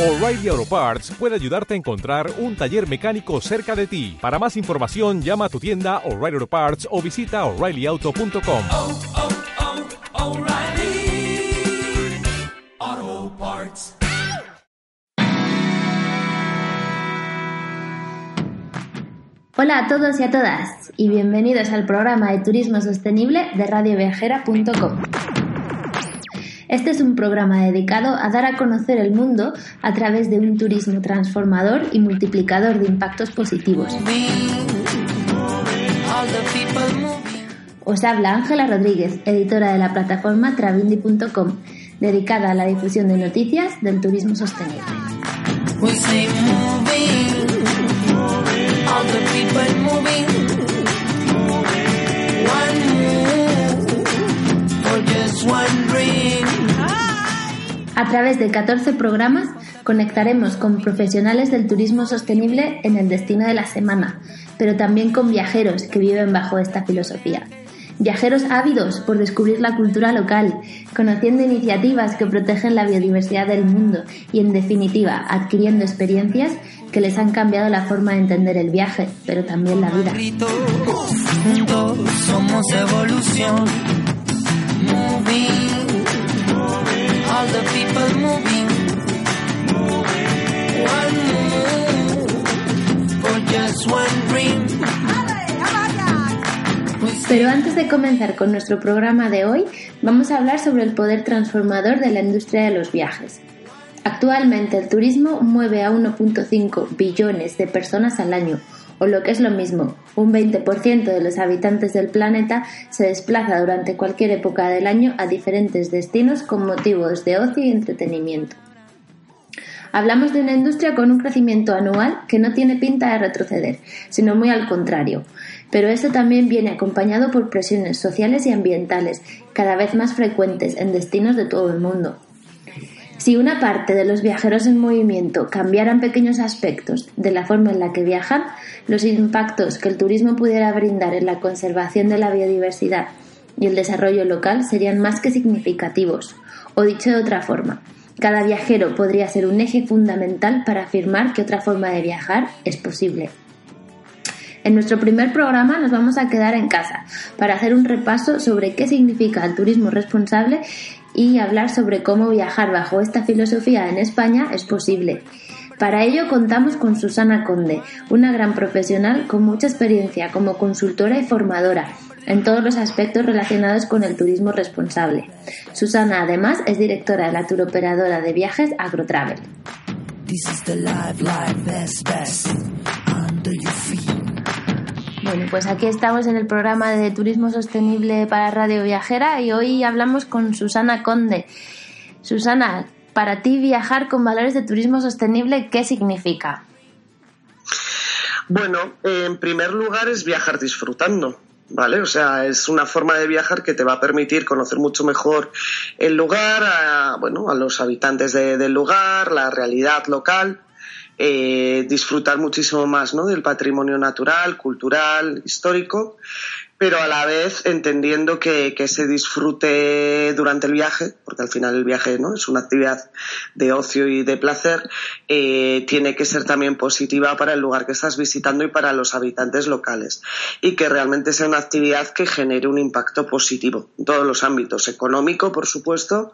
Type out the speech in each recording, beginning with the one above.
O'Reilly Auto Parts puede ayudarte a encontrar un taller mecánico cerca de ti. Para más información, llama a tu tienda O'Reilly Auto Parts o visita oreillyauto.com. oh, oh, O'Reilly Auto Parts. Hola a todos y a todas y bienvenidos al programa de turismo sostenible de radioviajera.com. Este es un programa dedicado a dar a conocer el mundo a través de un turismo transformador y multiplicador de impactos positivos. Os habla Ángela Rodríguez, editora de la plataforma Travindi.com, dedicada a la difusión de noticias del turismo sostenible. A través de 14 programas conectaremos con profesionales del turismo sostenible en el destino de la semana, pero también con viajeros que viven bajo esta filosofía. Viajeros ávidos por descubrir la cultura local, conociendo iniciativas que protegen la biodiversidad del mundo y, en definitiva, adquiriendo experiencias que les han cambiado la forma de entender el viaje, pero también la vida. Pero antes de comenzar con nuestro programa de hoy, vamos a hablar sobre el poder transformador de la industria de los viajes. Actualmente el turismo mueve a 1.5 billones de personas al año, o lo que es lo mismo, un 20% de los habitantes del planeta se desplaza durante cualquier época del año a diferentes destinos con motivos de ocio y entretenimiento. Hablamos de una industria con un crecimiento anual que no tiene pinta de retroceder, sino muy al contrario. Pero esto también viene acompañado por presiones sociales y ambientales cada vez más frecuentes en destinos de todo el mundo. Si una parte de los viajeros en movimiento cambiaran pequeños aspectos de la forma en la que viajan, los impactos que el turismo pudiera brindar en la conservación de la biodiversidad y el desarrollo local serían más que significativos. O dicho de otra forma, cada viajero podría ser un eje fundamental para afirmar que otra forma de viajar es posible. En nuestro primer programa nos vamos a quedar en casa para hacer un repaso sobre qué significa el turismo responsable y hablar sobre cómo viajar bajo esta filosofía en España es posible. Para ello contamos con Susana Conde, una gran profesional con mucha experiencia como consultora y formadora en todos los aspectos relacionados con el turismo responsable. Susana además es directora de la turoperadora de viajes AgroTravel. Bueno, pues aquí estamos en el programa de Turismo Sostenible para Radio Viajera y hoy hablamos con Susana Conde. Susana, para ti viajar con valores de turismo sostenible, ¿qué significa? Bueno, en primer lugar es viajar disfrutando. ¿Vale? O sea, es una forma de viajar que te va a permitir conocer mucho mejor el lugar, a, bueno, a los habitantes de- del lugar, la realidad local, eh, disfrutar muchísimo más ¿no? del patrimonio natural, cultural, histórico, pero a la vez entendiendo que, que ese disfrute durante el viaje, porque al final el viaje ¿no? es una actividad de ocio y de placer, eh, tiene que ser también positiva para el lugar que estás visitando y para los habitantes locales. Y que realmente sea una actividad que genere un impacto positivo en todos los ámbitos, económico, por supuesto,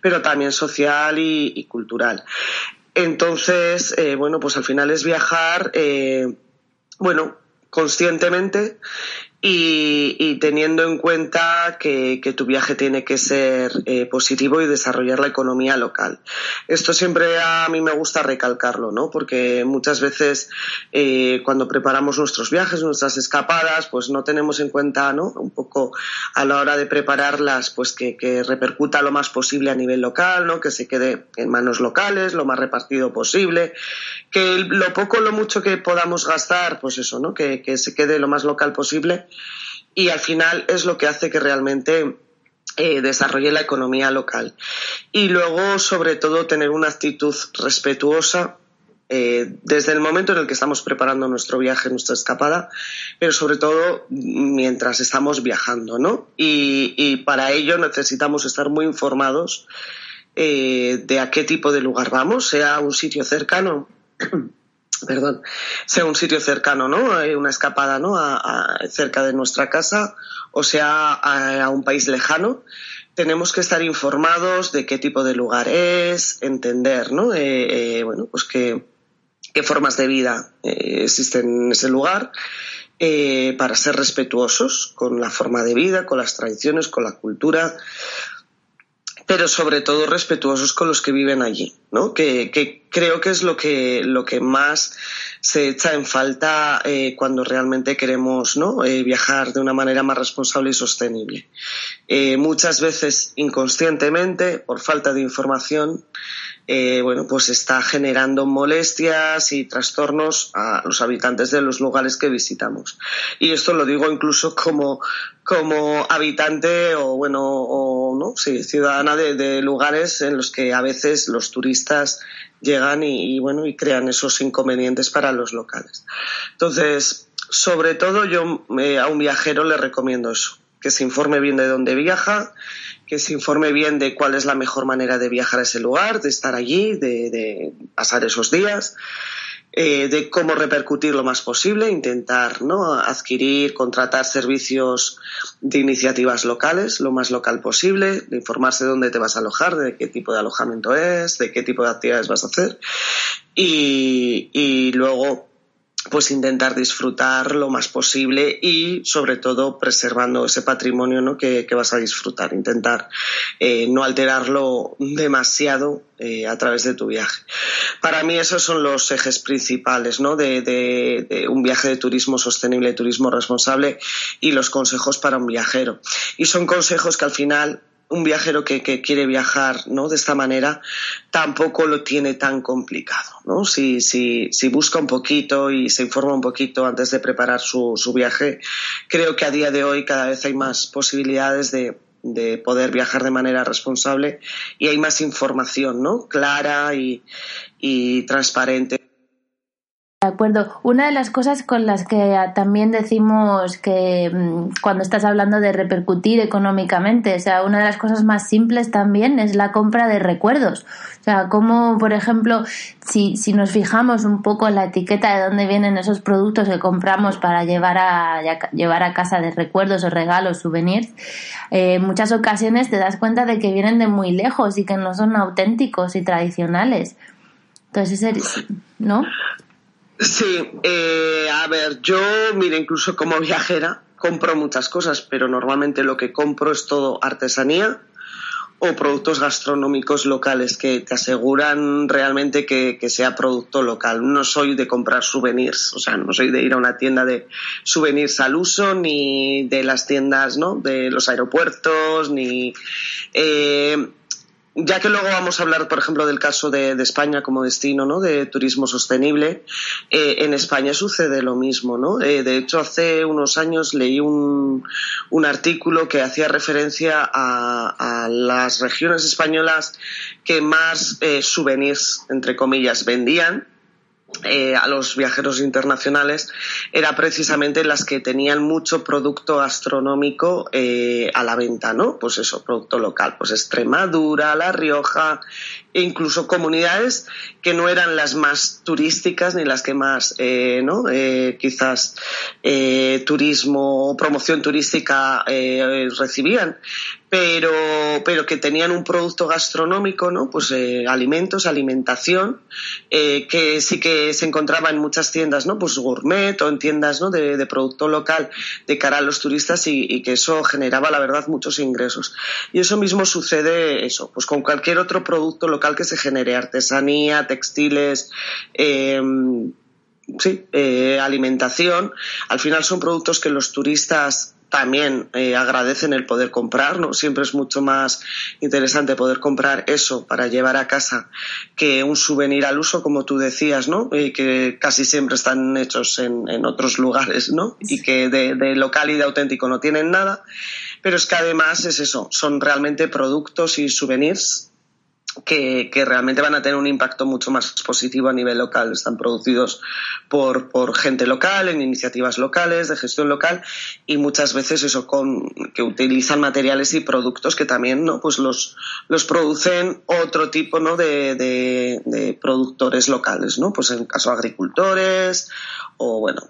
pero también social y cultural. Entonces, eh, bueno, pues al final es viajar, eh, bueno, conscientemente y, y teniendo en cuenta que, tu viaje tiene que ser eh, positivo y desarrollar la economía local. Esto siempre a mí me gusta recalcarlo, ¿no? Porque muchas veces eh, cuando preparamos nuestros viajes, nuestras escapadas, pues no tenemos en cuenta, ¿no? Un poco a la hora de prepararlas, pues que, que repercuta lo más posible a nivel local, ¿no? Que se quede en manos locales, lo más repartido posible, que lo poco, lo mucho que podamos gastar, pues eso, ¿no? Que, que se quede lo más local posible y al final es lo que hace que realmente eh, desarrolle la economía local. Y luego, sobre todo, tener una actitud respetuosa eh, desde el momento en el que estamos preparando nuestro viaje, nuestra escapada, pero sobre todo mientras estamos viajando, ¿no? Y, y para ello necesitamos estar muy informados eh, de a qué tipo de lugar vamos, sea un sitio cercano. perdón, sea un sitio cercano, ¿no? Eh, una escapada, ¿no? A, cerca de nuestra casa, o sea a, un país lejano, tenemos que estar informados de qué tipo de lugar es, entender, ¿no? Eh, bueno, pues qué, qué formas de vida existen en ese lugar eh, para ser respetuosos con la forma de vida, con las tradiciones, con la cultura, pero sobre todo respetuosos con los que viven allí, ¿no? Que, creo que es lo que, lo que más se echa en falta eh, cuando realmente queremos ¿no? Eh, viajar de una manera más responsable y sostenible. muchas veces inconscientemente, por falta de información, eh, bueno, pues está generando molestias y trastornos a los habitantes de los lugares que visitamos. Y esto lo digo incluso como, como habitante o, bueno, o, ¿no? sí, ciudadana de, lugares en los que a veces los turistas llegan y, bueno, y crean esos inconvenientes para los locales. Entonces, sobre todo yo eh, a un viajero le recomiendo eso, que se informe bien de dónde viaja, que se informe bien de cuál es la mejor manera de viajar a ese lugar, de estar allí, de, pasar esos días, eh, de cómo repercutir lo más posible, intentar ¿no? adquirir, contratar servicios de iniciativas locales, lo más local posible, de informarse de dónde te vas a alojar, de qué tipo de alojamiento es, de qué tipo de actividades vas a hacer y, y luego pues intentar disfrutar lo más posible y sobre todo preservando ese patrimonio ¿no? que, vas a disfrutar, intentar eh, no alterarlo demasiado eh, a través de tu viaje. Para mí esos son los ejes principales ¿no? de, de, un viaje de turismo sostenible, turismo responsable y los consejos para un viajero. Y son consejos que al final un viajero que, quiere viajar ¿no? de esta manera tampoco lo tiene tan complicado. ¿no? Si, si, si busca un poquito y se informa un poquito antes de preparar su, su viaje, creo que a día de hoy cada vez hay más posibilidades de, de poder viajar de manera responsable y hay más información ¿no? clara y, y transparente de acuerdo. Una de las cosas con las que también decimos que mm, cuando estás hablando de repercutir económicamente, o sea, una de las cosas más simples también es la compra de recuerdos. O sea, como por ejemplo, si, si nos fijamos un poco en la etiqueta de dónde vienen esos productos que compramos para llevar a, llevar a casa de recuerdos o regalos, souvenirs, eh, en muchas ocasiones te das cuenta de que vienen de muy lejos y que no son auténticos y tradicionales. Entonces, ¿no? Sí, eh, a ver, yo, mira, incluso como viajera, compro muchas cosas, pero normalmente lo que compro es todo artesanía o productos gastronómicos locales que te aseguran realmente que, sea producto local. No soy de comprar souvenirs, o sea, no soy de ir a una tienda de souvenirs al uso, ni de las tiendas, ¿no? De los aeropuertos, ni... Eh, ya que luego vamos a hablar, por ejemplo, del caso de, España como destino ¿no? de turismo sostenible, eh, en España sucede lo mismo. ¿no? Eh, de hecho, hace unos años leí un, artículo que hacía referencia a, las regiones españolas que más eh, souvenirs, entre comillas, vendían eh, a los viajeros internacionales era precisamente las que tenían mucho producto gastronómico eh, a la venta, ¿no? Pues eso, producto local, pues Extremadura, La Rioja, e incluso comunidades que no eran las más turísticas ni las que más, eh. Eh, quizás eh, turismo o promoción turística recibían, pero, pero que tenían un producto gastronómico, ¿no? Pues alimentos, alimentación, que sí que se encontraba en muchas tiendas, ¿no? Pues gourmet o en tiendas, ¿no? De, producto local de cara a los turistas y, y, que eso generaba, la verdad, muchos ingresos. Y eso mismo sucede, eso, pues con cualquier otro producto local que se genere, artesanía, textiles, em, sí, eh, alimentación. Al final son productos que los turistas también eh, agradecen el poder comprar, ¿no? Siempre es mucho más interesante poder comprar eso para llevar a casa que un souvenir al uso, como tú decías, ¿no? Y que casi siempre están hechos en, otros lugares, ¿no? Y que de, local y de auténtico no tienen nada. Pero es que además es eso, son realmente productos y souvenirs que, que, realmente van a tener un impacto mucho más positivo a nivel local. Están producidos por, por, gente local, en iniciativas locales, de gestión local, y muchas veces eso con que utilizan materiales y productos que también ¿no? pues los, los producen otro tipo ¿no? de, de, de productores locales, ¿no? Pues en caso agricultores o bueno,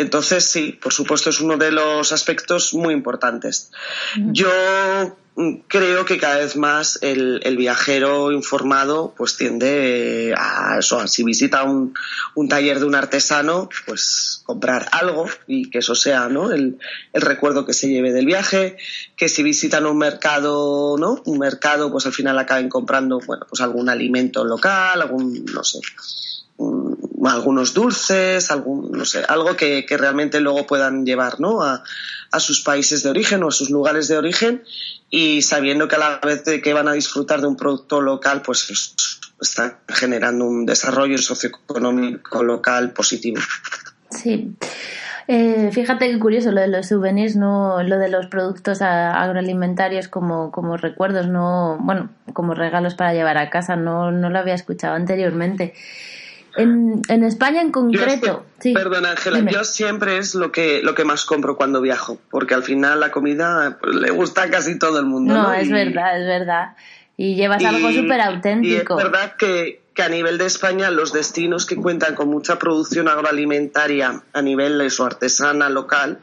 entonces, sí, por supuesto, es uno de los aspectos muy importantes. Yo creo que cada vez más el, viajero informado pues tiende a eso, si visita un, un, taller de un artesano, pues comprar algo y que eso sea ¿no? el, el, recuerdo que se lleve del viaje, que si visitan un mercado, ¿no? Un mercado, pues al final acaben comprando, bueno, pues algún alimento local, algún, no sé, algunos dulces, algún, no sé, algo que, que realmente luego puedan llevar a, sus países de origen o a sus lugares de origen y sabiendo que a la vez de que van a disfrutar de un producto local, pues están generando un desarrollo socioeconómico local positivo. Sí. Eh, fíjate qué curioso lo de los souvenirs, no lo de los productos agroalimentarios como, como recuerdos, no, bueno, como regalos para llevar a casa, no, no lo había escuchado anteriormente. En, en, España en concreto. Sí. Perdona, Ángela, yo siempre es lo que, lo que más compro cuando viajo, porque al final la comida pues, le gusta a casi todo el mundo. No, ¿no? es y, verdad, es verdad. Y llevas y, algo súper auténtico. Y es verdad que, a nivel de España los destinos que cuentan con mucha producción agroalimentaria a nivel de su artesana local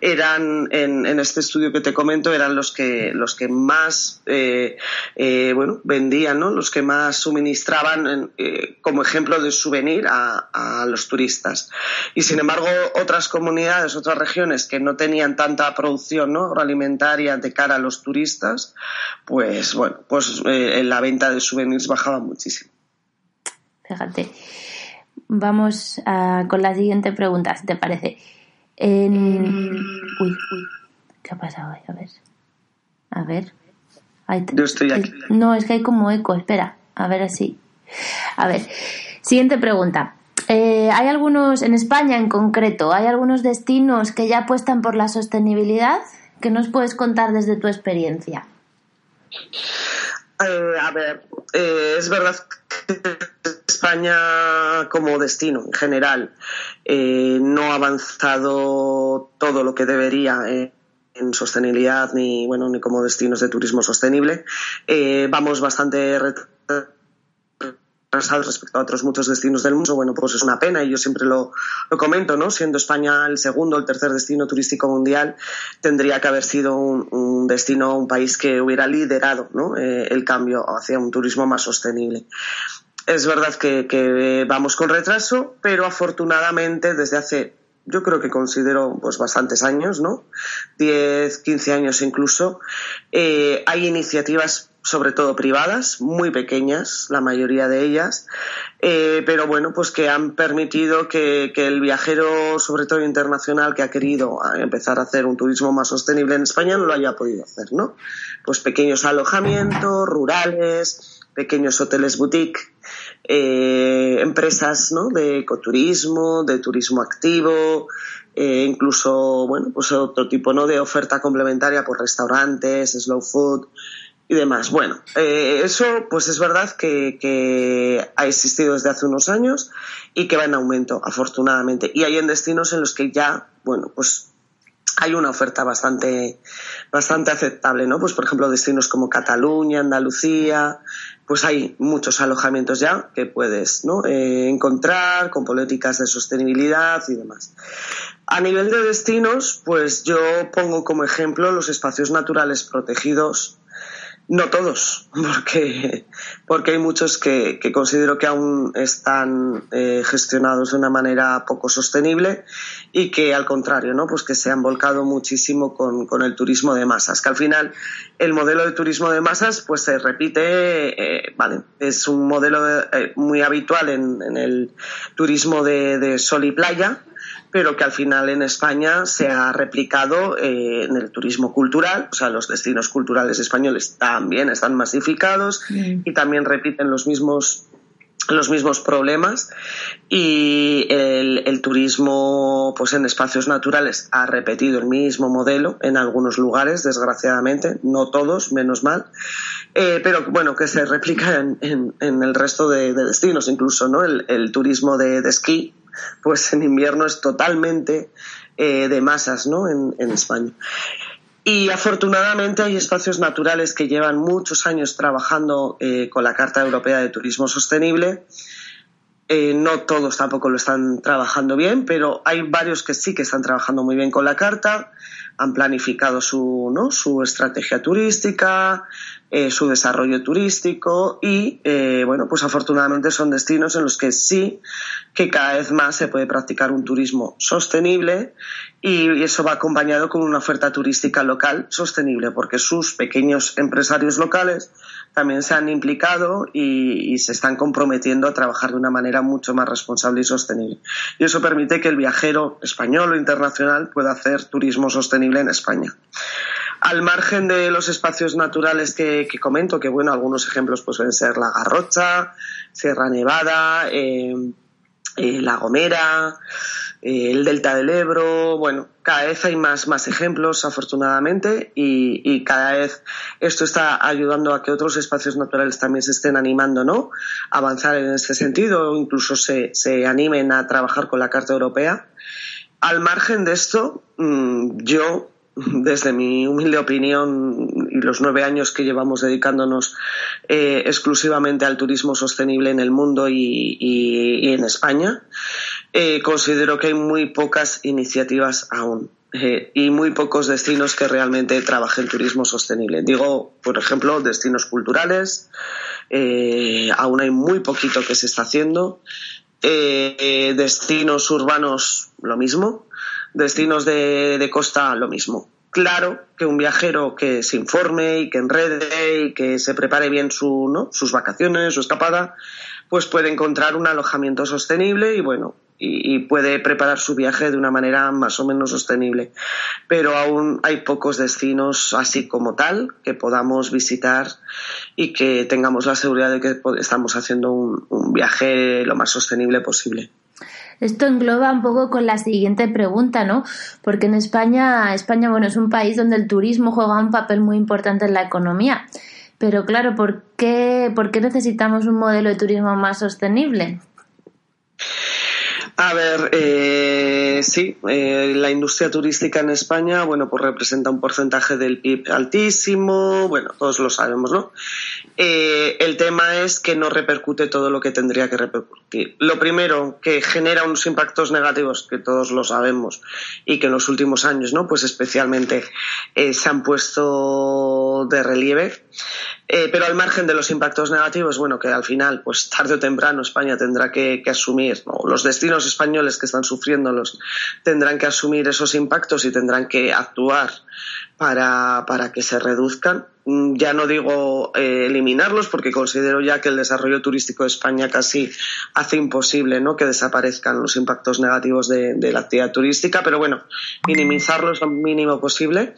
eran en, en, este estudio que te comento eran los que los que más eh, eh, bueno vendían no los que más suministraban eh, como ejemplo de souvenir a, a, los turistas. Y sin embargo otras comunidades otras regiones que no tenían tanta producción ¿no? agroalimentaria de cara a los turistas pues bueno pues eh, la venta de souvenirs bajaba muchísimo fíjate vamos a, con la siguiente pregunta si te parece en... Uy, uy, ¿qué ha pasado ahí? A ver. A ver. Ahí Yo estoy aquí. No, es que hay como eco, espera. A ver así. A ver. Siguiente pregunta. Eh, hay algunos, en España en concreto, hay algunos destinos que ya apuestan por la sostenibilidad. ¿Qué nos puedes contar desde tu experiencia? Eh, a ver, eh, es verdad que España como destino en general eh, no ha avanzado todo lo que debería en sostenibilidad ni bueno ni como destinos de turismo sostenible. Eh, vamos bastante respecto a otros muchos destinos del mundo. Bueno, pues es una pena y yo siempre lo, lo, comento, ¿no? Siendo España el segundo, el tercer destino turístico mundial, tendría que haber sido un, un destino, un país que hubiera liderado, ¿no? Eh, el cambio hacia un turismo más sostenible. Es verdad que, que, vamos con retraso, pero afortunadamente desde hace, yo creo que considero pues bastantes años, ¿no? 10, 15 años incluso, eh, hay iniciativas sobre todo privadas, muy pequeñas, la mayoría de ellas, eh, pero bueno, pues que han permitido que, que, el viajero, sobre todo internacional, que ha querido empezar a hacer un turismo más sostenible en España, no lo haya podido hacer, ¿no? Pues pequeños alojamientos, rurales, pequeños hoteles boutique, eh, empresas ¿no? de ecoturismo, de turismo activo, eh, incluso bueno, pues otro tipo ¿no? de oferta complementaria por restaurantes, slow food y demás. Bueno, eh, eso pues es verdad que, que, ha existido desde hace unos años y que va en aumento, afortunadamente. Y hay en destinos en los que ya, bueno, pues hay una oferta bastante, bastante aceptable, ¿no? Pues por ejemplo destinos como Cataluña, Andalucía, pues hay muchos alojamientos ya que puedes ¿no? eh, encontrar con políticas de sostenibilidad y demás. A nivel de destinos, pues yo pongo como ejemplo los espacios naturales protegidos no todos, porque, porque hay muchos que, que considero que aún están eh, gestionados de una manera poco sostenible y que al contrario, ¿no? Pues que se han volcado muchísimo con, con el turismo de masas, que al final el modelo de turismo de masas pues se repite, eh, vale, es un modelo de, eh, muy habitual en, en el turismo de, de sol y playa, pero que al final en España se ha replicado eh, en el turismo cultural, o sea, los destinos culturales españoles también están masificados y también repiten los mismos los mismos problemas y el, el, turismo pues en espacios naturales ha repetido el mismo modelo en algunos lugares desgraciadamente no todos menos mal eh, pero bueno, que se replica en, en, en el resto de, de, destinos, incluso, ¿no? El, el turismo de, de, esquí, pues en invierno es totalmente eh, de masas, ¿no? En, España. Y afortunadamente hay espacios naturales que llevan muchos años trabajando eh, con la Carta Europea de Turismo Sostenible. Eh, no todos tampoco lo están trabajando bien, pero hay varios que sí que están trabajando muy bien con la Carta, han planificado su, su estrategia turística, su desarrollo turístico y, bueno, pues afortunadamente son destinos en los que sí que cada vez más se puede practicar un turismo sostenible y eso va acompañado con una oferta turística local sostenible porque sus pequeños empresarios locales también se han implicado y, se están comprometiendo a trabajar de una manera mucho más responsable y sostenible. Y eso permite que el viajero español o internacional pueda hacer turismo sostenible en España. Al margen de los espacios naturales que, que comento, que bueno, algunos ejemplos pues, pueden ser La Garrocha, Sierra Nevada, eh, eh, La Gomera, eh, el Delta del Ebro, bueno, cada vez hay más, más ejemplos, afortunadamente, y, y, cada vez esto está ayudando a que otros espacios naturales también se estén animando, ¿no? A avanzar en este sentido, o incluso se, se animen a trabajar con la Carta Europea. Al margen de esto, mmm, yo desde mi humilde opinión y los nueve años que llevamos dedicándonos eh, exclusivamente al turismo sostenible en el mundo y, en España, eh, considero que hay muy pocas iniciativas aún. Eh, y muy pocos destinos que realmente trabajen turismo sostenible. Digo, por ejemplo, destinos culturales, aún hay muy poquito que se está haciendo. destinos urbanos, lo mismo destinos de, costa lo mismo. Claro que un viajero que se informe y que enrede y que se prepare bien su, ¿no? sus vacaciones, su escapada, pues puede encontrar un alojamiento sostenible y bueno, y, puede preparar su viaje de una manera más o menos sostenible. Pero aún hay pocos destinos así como tal que podamos visitar y que tengamos la seguridad de que estamos haciendo un viaje lo más sostenible posible. Esto engloba un poco con la siguiente pregunta, ¿no? Porque en España, España, bueno, es un país donde el turismo juega un papel muy importante en la economía. Pero claro, ¿por qué, por qué necesitamos un modelo de turismo más sostenible? A ver, eh, sí, eh, la industria turística en España, bueno, pues representa un porcentaje del PIB altísimo, bueno, todos lo sabemos, ¿no? Eh, el tema es que no repercute todo lo que tendría que repercutir. Lo primero, que genera unos impactos negativos, que todos lo sabemos, y que en los últimos años, ¿no? Pues especialmente eh, se han puesto de relieve. Eh, pero al margen de los impactos negativos, bueno, que al final, pues tarde o temprano España tendrá que, asumir, ¿no? los destinos españoles que están sufriéndolos tendrán que asumir esos impactos y tendrán que actuar para, para que se reduzcan. Ya no digo eh, eliminarlos porque considero ya que el desarrollo turístico de España casi hace imposible ¿no? que desaparezcan los impactos negativos de, de la actividad turística, pero bueno, minimizarlos lo mínimo posible.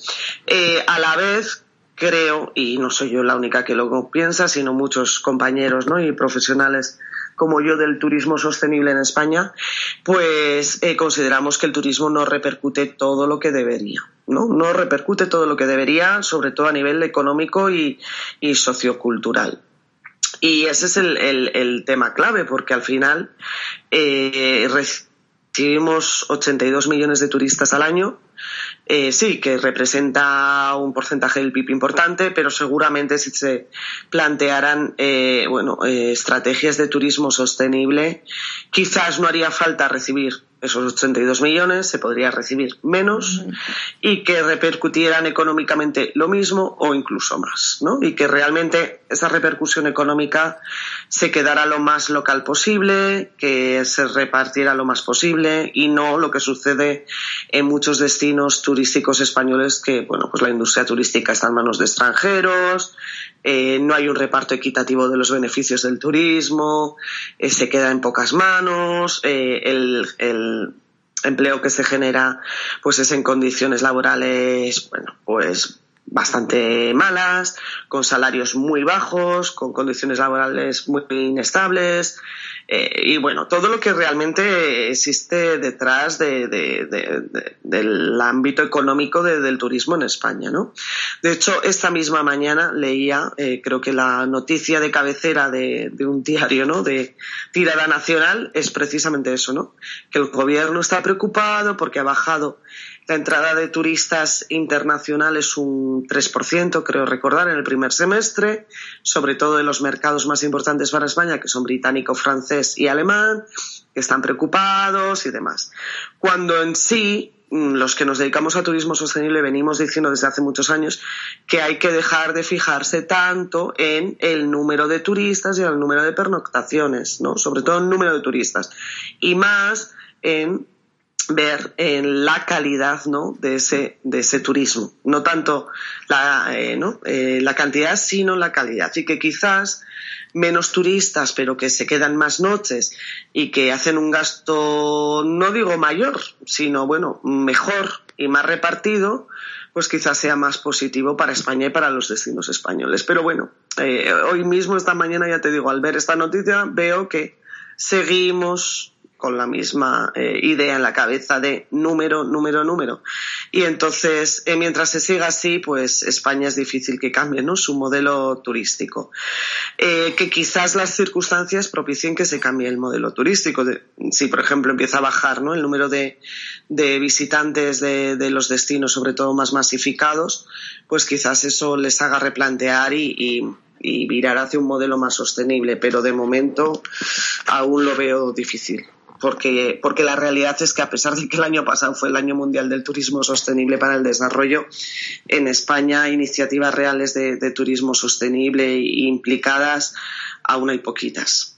Eh, a la vez, creo, y no soy yo la única que lo piensa, sino muchos compañeros ¿no? y profesionales como yo del turismo sostenible en España, pues eh, consideramos que el turismo no repercute todo lo que debería. ¿no? no repercute todo lo que debería, sobre todo a nivel económico y, y sociocultural. Y ese es el, el, tema clave, porque al final eh, recibimos 82 millones de turistas al año, eh, sí, que representa un porcentaje del PIB importante, pero seguramente si se plantearan eh, bueno, eh, estrategias de turismo sostenible, quizás no haría falta recibir esos 82 millones, se podría recibir menos y que repercutieran económicamente lo mismo o incluso más, ¿no? Y que realmente esa repercusión económica se quedara lo más local posible, que se repartiera lo más posible y no lo que sucede en muchos destinos turísticos españoles que, bueno, pues la industria turística está en manos de extranjeros, eh, no hay un reparto equitativo de los beneficios del turismo, eh, se queda en pocas manos, eh, el, el, empleo que se genera pues es en condiciones laborales, bueno, pues bastante malas, con salarios muy bajos, con condiciones laborales muy inestables, eh, y bueno, todo lo que realmente existe detrás de, de, de, del ámbito económico del turismo en España, ¿no? De hecho, esta misma mañana leía, eh, creo que la noticia de cabecera de, un diario, ¿no? De tirada nacional es precisamente eso, ¿no? Que el gobierno está preocupado porque ha bajado la entrada de turistas internacionales un 3%, creo recordar, en el primer semestre, sobre todo en los mercados más importantes para España, que son británico, francés y alemán, que están preocupados y demás. Cuando en sí mm, los que nos dedicamos a turismo sostenible venimos diciendo desde hace muchos años que hay que dejar de fijarse tanto en el número de turistas y en el número de pernoctaciones, ¿no? Sobre todo en el número de turistas. Y más en ver en la calidad ¿no? de, ese, de ese turismo. No tanto la, eh, ¿no? Eh, la cantidad, sino la calidad. Y que quizás menos turistas, pero que se quedan más noches y que hacen un gasto, no digo mayor, sino bueno, mejor y más repartido, pues quizás sea más positivo para España y para los destinos españoles. Pero bueno, eh, hoy mismo, esta mañana, ya te digo, al ver esta noticia, veo que seguimos con la misma eh, idea en la cabeza de número, número, número. Y entonces, eh, mientras se siga así, pues España es difícil que cambie su modelo turístico. Eh, que quizás las circunstancias propicien que se cambie el modelo turístico. si, por ejemplo, empieza a bajar el número de, visitantes de, de, los destinos, sobre todo más masificados, pues quizás eso les haga replantear y, y y virar hacia un modelo más sostenible, pero de momento aún lo veo difícil porque, porque la realidad es que a pesar de que el año pasado fue el año mundial del turismo sostenible para el desarrollo, en España iniciativas reales de, turismo sostenible implicadas aún hay poquitas.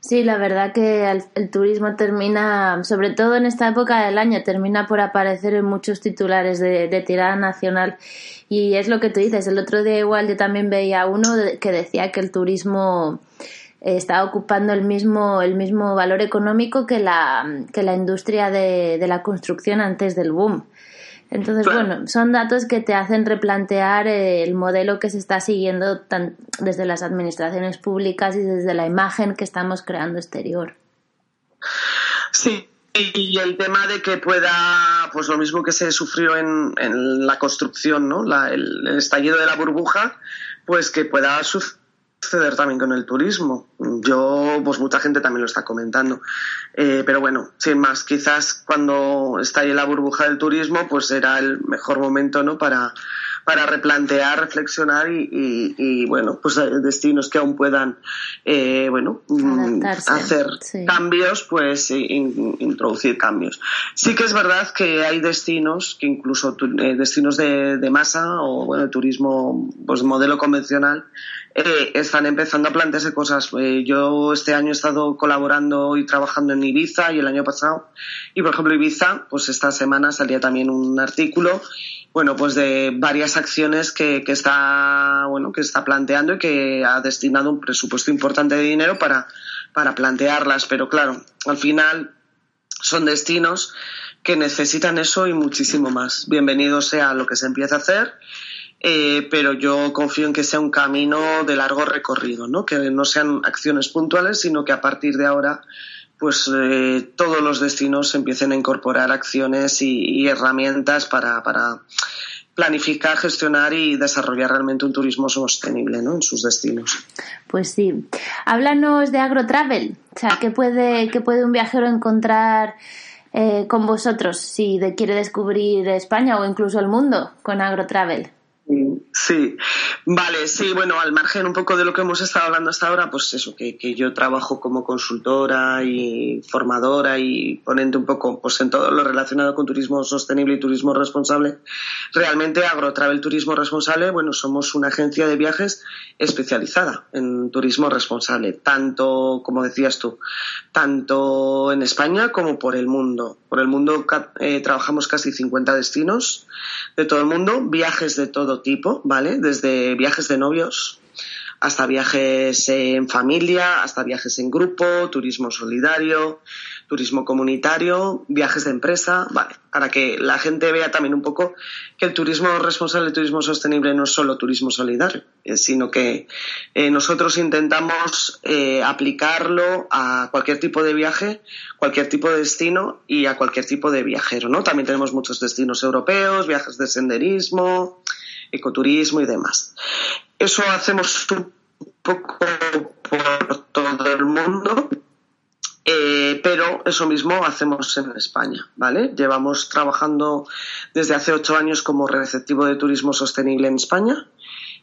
Sí, la verdad que el, turismo termina, sobre todo en esta época del año, termina por aparecer en muchos titulares de, de, tirada nacional. Y es lo que tú dices. El otro día igual yo también veía uno que decía que el turismo está ocupando el mismo, el mismo valor económico que la, que la industria de, de la construcción antes del boom. Entonces, bueno, son datos que te hacen replantear eh, el modelo que se está siguiendo tan, desde las administraciones públicas y desde la imagen que estamos creando exterior. Sí, y el tema de que pueda, pues lo mismo que se sufrió en, en la construcción, ¿no? La, el, el, estallido de la burbuja, pues que pueda suceder suceder también con el turismo. Yo, pues mucha gente también lo está comentando. Eh, pero bueno, sin más, quizás cuando estalle la burbuja del turismo, pues será el mejor momento, ¿no? Para, para replantear, reflexionar y, y, bueno, pues destinos que aún puedan, eh, bueno, mm, hacer cambios, pues introducir cambios. Sí que es verdad que hay destinos, que incluso eh, destinos de, de, masa o, bueno, turismo, pues modelo convencional, eh, están empezando a plantearse cosas. Eh, yo este año he estado colaborando y trabajando en Ibiza y el año pasado. Y por ejemplo, Ibiza, pues esta semana salía también un artículo, bueno, pues de varias acciones que, que está, bueno, que está planteando y que ha destinado un presupuesto importante de dinero para, para plantearlas. Pero claro, al final son destinos que necesitan eso y muchísimo más. Bienvenido sea lo que se empieza a hacer eh, pero yo confío en que sea un camino de largo recorrido, ¿no? que no sean acciones puntuales, sino que a partir de ahora pues eh, todos los destinos empiecen a incorporar acciones y, herramientas para, para, planificar, gestionar y desarrollar realmente un turismo sostenible ¿no? en sus destinos. Pues sí. Háblanos de AgroTravel. O sea, ¿qué puede, qué puede un viajero encontrar eh, con vosotros si quiere descubrir España o incluso el mundo con AgroTravel? Sí, vale, sí, bueno, al margen un poco de lo que hemos estado hablando hasta ahora, pues eso, que, que, yo trabajo como consultora y formadora y ponente un poco pues en todo lo relacionado con turismo sostenible y turismo responsable. Realmente Agrotravel Turismo Responsable, bueno, somos una agencia de viajes especializada en turismo responsable, tanto, como decías tú, tanto en España como por el mundo. Por el mundo eh, trabajamos casi 50 destinos de todo el mundo, viajes de todo tipo, ¿vale? Desde viajes de novios hasta viajes en familia, hasta viajes en grupo, turismo solidario, turismo comunitario, viajes de empresa, vale, para que la gente vea también un poco que el turismo responsable, el turismo sostenible no es solo turismo solidario, eh, sino que eh, nosotros intentamos eh, aplicarlo a cualquier tipo de viaje, cualquier tipo de destino y a cualquier tipo de viajero, ¿no? También tenemos muchos destinos europeos, viajes de senderismo, ecoturismo y demás. Eso hacemos un poco por todo el mundo eso mismo hacemos en España, ¿vale? Llevamos trabajando desde hace ocho años como receptivo de turismo sostenible en España.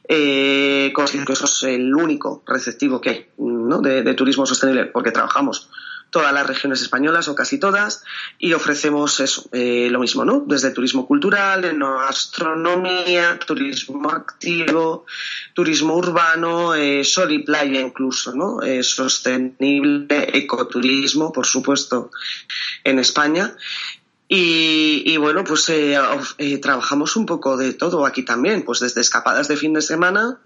Eh, que eso es el único receptivo que hay, ¿no? de turismo sostenible, porque trabajamos todas las regiones españolas o casi todas y ofrecemos eso, eh, lo mismo, ¿no? Desde turismo cultural, astronomía, turismo activo, turismo urbano, eh, sol y playa incluso, ¿no? Eh, sostenible, ecoturismo, por supuesto, en España. Y, y, bueno, pues eh, eh, trabajamos un poco de todo aquí también, pues desde escapadas de fin de semana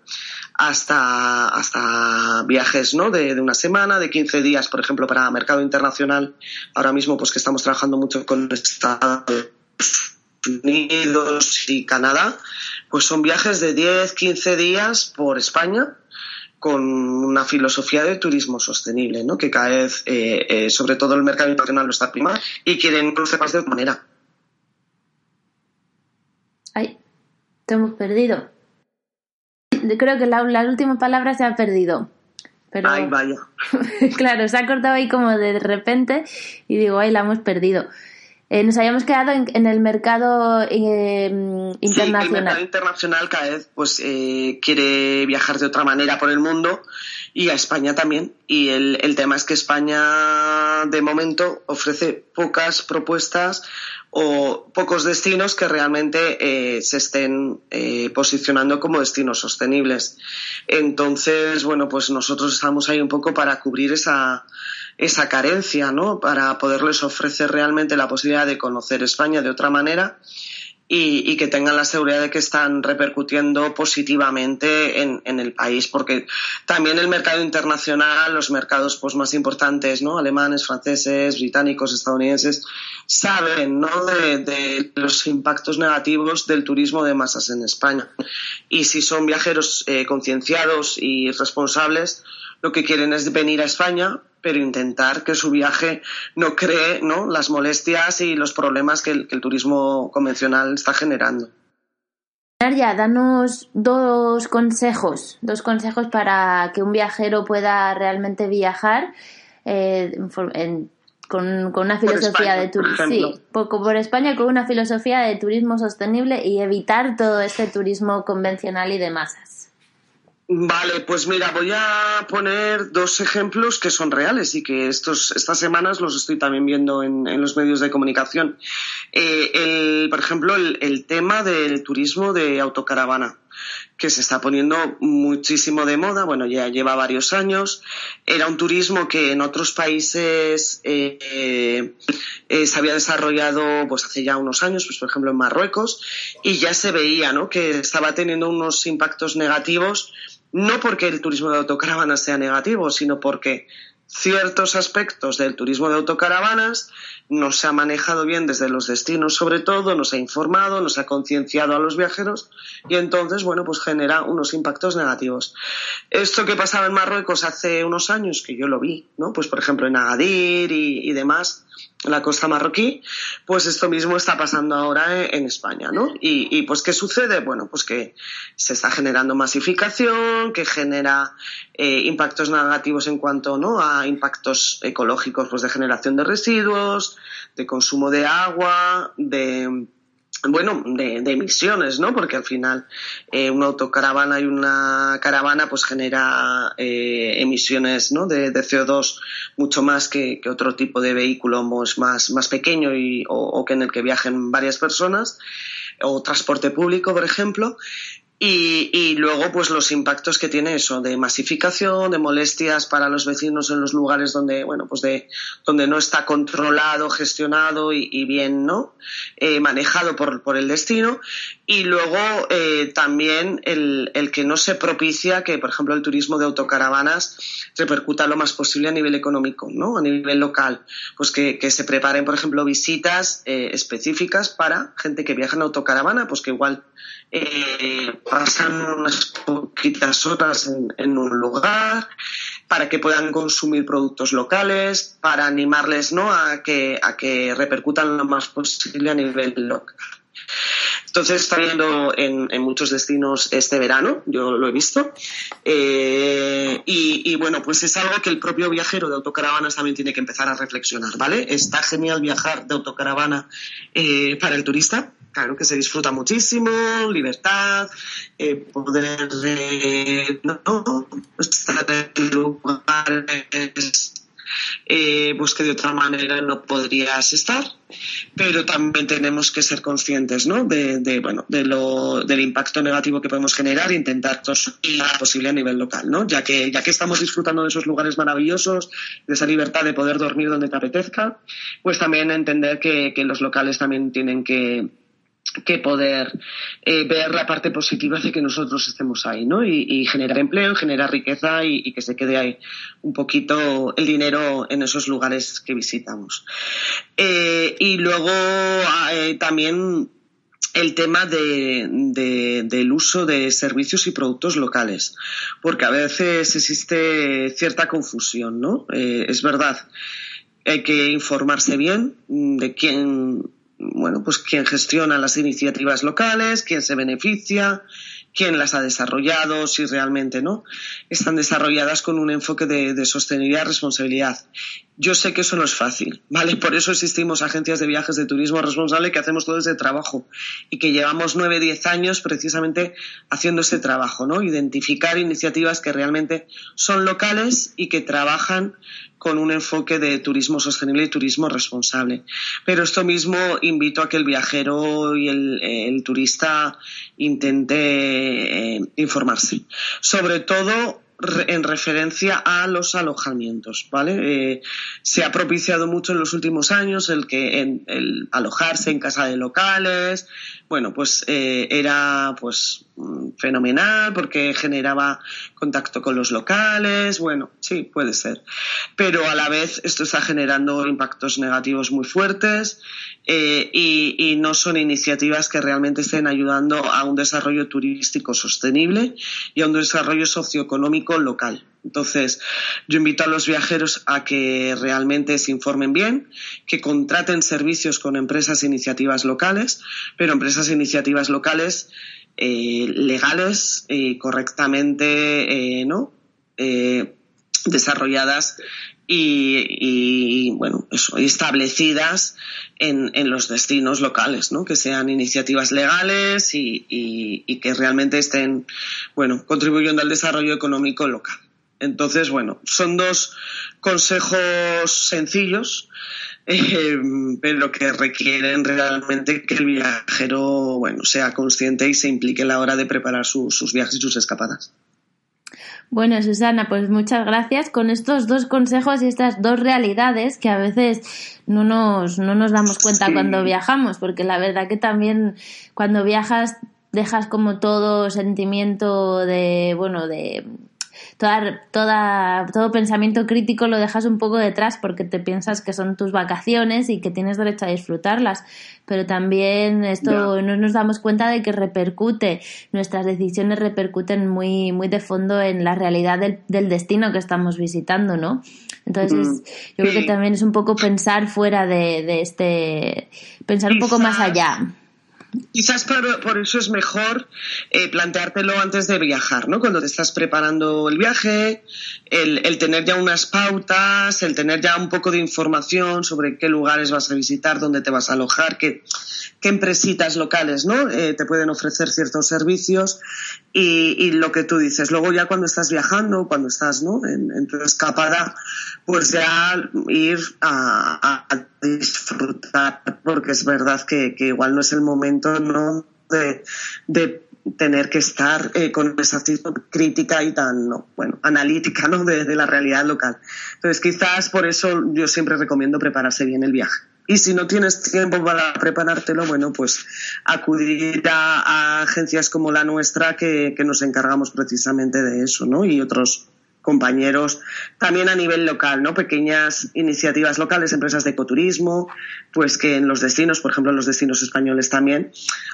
hasta, hasta viajes ¿no? de, de, una semana, de 15 días, por ejemplo, para mercado internacional. Ahora mismo, pues que estamos trabajando mucho con Estados Unidos y Canadá, pues son viajes de 10, 15 días por España con una filosofía de turismo sostenible, ¿no? que cada vez, eh, eh, sobre todo el mercado internacional, lo está primando y quieren más de otra manera. Ay, te hemos perdido creo que la, la última palabra se ha perdido. Pero, ay, vaya. claro, se ha cortado ahí como de repente y digo, ay, la hemos perdido. Eh, nos habíamos quedado en, en el mercado eh, internacional. Sí, el mercado internacional cada vez pues, eh, quiere viajar de otra manera por el mundo y a España también. Y el, el tema es que España de momento ofrece pocas propuestas o pocos destinos que realmente eh, se estén eh, posicionando como destinos sostenibles. Entonces, bueno, pues nosotros estamos ahí un poco para cubrir esa, esa carencia, ¿no? Para poderles ofrecer realmente la posibilidad de conocer España de otra manera y, que tengan la seguridad de que están repercutiendo positivamente en, el país, porque también el mercado internacional, los mercados pues, más importantes, ¿no? alemanes, franceses, británicos, estadounidenses, saben ¿no? de, de, los impactos negativos del turismo de masas en España. Y si son viajeros eh, concienciados y responsables, lo que quieren es venir a España, pero intentar que su viaje no cree ¿no? las molestias y los problemas que el, que el turismo convencional está generando. Ya, danos dos consejos, dos consejos para que un viajero pueda realmente viajar eh, en, con, con, una filosofía de turismo. Sí, por, por España con una filosofía de turismo sostenible y evitar todo este turismo convencional y de masas. Vale, pues mira, voy a poner dos ejemplos que son reales y que estos, estas semanas los estoy también viendo en, en los medios de comunicación. Eh, el, por ejemplo, el, tema del turismo de autocaravana que se está poniendo muchísimo de moda, bueno, ya lleva varios años. Era un turismo que en otros países eh, eh, se había desarrollado pues hace ya unos años, pues por ejemplo en Marruecos, y ya se veía ¿no? que estaba teniendo unos impactos negativos no porque el turismo de autocaravanas sea negativo, sino porque ciertos aspectos del turismo de autocaravanas no se ha manejado bien desde los destinos sobre todo, no se ha informado, no se ha concienciado a los viajeros y entonces, bueno, pues genera unos impactos negativos. Esto que pasaba en Marruecos hace unos años, que yo lo vi, ¿no? Pues por ejemplo en Agadir y, demás, la costa marroquí, pues esto mismo está pasando ahora en España, ¿no? Y, y, pues ¿qué sucede? Bueno, pues que se está generando masificación, que genera eh, impactos negativos en cuanto ¿no? a impactos ecológicos, pues de generación de residuos, de consumo de agua, de bueno, de, emisiones, ¿no? Porque al final eh, una autocaravana y una caravana pues genera eh, emisiones, ¿no? De, de, CO2 mucho más que, que otro tipo de vehículo pues, más, más pequeño y, o, o, que en el que viajen varias personas o transporte público, por ejemplo. Y, y, luego, pues los impactos que tiene eso, de masificación, de molestias para los vecinos en los lugares donde, bueno, pues de, donde no está controlado, gestionado y, y bien, ¿no? Eh, manejado por, por, el destino. Y luego, eh, también el, el, que no se propicia que, por ejemplo, el turismo de autocaravanas repercuta lo más posible a nivel económico, ¿no? A nivel local. Pues que, que se preparen, por ejemplo, visitas eh, específicas para gente que viaja en autocaravana, pues que igual eh, pasan unas poquitas horas en, un lugar para que puedan consumir productos locales, para animarles ¿no? a, que, a que repercutan lo más posible a nivel local. Entonces está viendo en, muchos destinos este verano, yo lo he visto. Eh, y, y, bueno, pues es algo que el propio viajero de autocaravanas también tiene que empezar a reflexionar, ¿vale? Está genial viajar de autocaravana eh, para el turista, claro que se disfruta muchísimo, libertad, eh, poder eh, estar en lugares eh, pues que de otra manera no podrías estar, pero también tenemos que ser conscientes ¿no? de, bueno, de lo, del impacto negativo que podemos generar e intentar lo posible a nivel local, ¿no? ya, que, ya que estamos disfrutando de esos lugares maravillosos, de esa libertad de poder dormir donde te apetezca, pues también entender que los locales también tienen que que poder eh, ver la parte positiva de que nosotros estemos ahí, ¿no? Y, generar empleo, generar riqueza y, que se quede ahí un poquito el dinero en esos lugares que visitamos. Eh, y luego eh, también el tema de, de, del uso de servicios y productos locales, porque a veces existe cierta confusión, ¿no? Es verdad, hay que informarse bien de quién bueno, pues quién gestiona las iniciativas locales, quién se beneficia, quién las ha desarrollado, si realmente no están desarrolladas con un enfoque de, de sostenibilidad, responsabilidad. Yo sé que eso no es fácil, ¿vale? Por eso existimos agencias de viajes de turismo responsable que hacemos todo ese trabajo y que llevamos nueve, diez años precisamente haciendo ese trabajo, ¿no? Identificar iniciativas que realmente son locales y que trabajan con un enfoque de turismo sostenible y turismo responsable. Pero esto mismo invito a que el viajero y el, el turista intente eh, informarse. Sobre todo en referencia a los alojamientos, ¿vale? Eh, se ha propiciado mucho en los últimos años el que en, el alojarse en casa de locales, bueno, pues eh, era pues fenomenal porque generaba contacto con los locales, bueno, sí, puede ser. Pero a la vez esto está generando impactos negativos muy fuertes eh, y, y, no son iniciativas que realmente estén ayudando a un desarrollo turístico sostenible y a un desarrollo socioeconómico local. Entonces, yo invito a los viajeros a que realmente se informen bien, que contraten servicios con empresas e iniciativas locales, pero empresas e iniciativas locales eh, legales y correctamente eh, ¿no? Eh, desarrolladas y, y, bueno eso establecidas en, en, los destinos locales no que sean iniciativas legales y, y, y, que realmente estén bueno contribuyendo al desarrollo económico local entonces bueno son dos consejos sencillos eh, pero que requieren realmente que el viajero bueno, sea consciente y se implique a la hora de preparar su, sus viajes y sus escapadas. Bueno, Susana, pues muchas gracias con estos dos consejos y estas dos realidades que a veces no nos, no nos damos cuenta sí. cuando viajamos, porque la verdad que también cuando viajas dejas como todo sentimiento de, bueno, de toda, toda, todo pensamiento crítico lo dejas un poco detrás porque te piensas que son tus vacaciones y que tienes derecho a disfrutarlas. Pero también esto yeah. no nos damos cuenta de que repercute, nuestras decisiones repercuten muy, muy de fondo en la realidad del, del destino que estamos visitando, ¿no? Entonces, mm. yo creo que también es un poco pensar fuera de, de este, pensar un poco más allá. Quizás por, por, eso es mejor eh, planteártelo antes de viajar, ¿no? Cuando te estás preparando el viaje, el, el, tener ya unas pautas, el tener ya un poco de información sobre qué lugares vas a visitar, dónde te vas a alojar, qué, qué empresitas locales, ¿no? Eh, te pueden ofrecer ciertos servicios y, y, lo que tú dices. Luego ya cuando estás viajando, cuando estás, ¿no? En, en tu escapada, pues ya ir a, disfrutar, porque es verdad que, igual no es el momento, ¿no? De, tener que estar eh, con esa actitud crítica y tan, ¿no? bueno, analítica, ¿no? De, la realidad local. Entonces, quizás por eso yo siempre recomiendo prepararse bien el viaje. Y si no tienes tiempo para preparártelo, bueno, pues acudir a, a agencias como la nuestra que, que, nos encargamos precisamente de eso, ¿no? Y otros compañeros también a nivel local, ¿no? Pequeñas iniciativas locales, empresas de ecoturismo, pues que en los destinos, por ejemplo, en los destinos españoles también,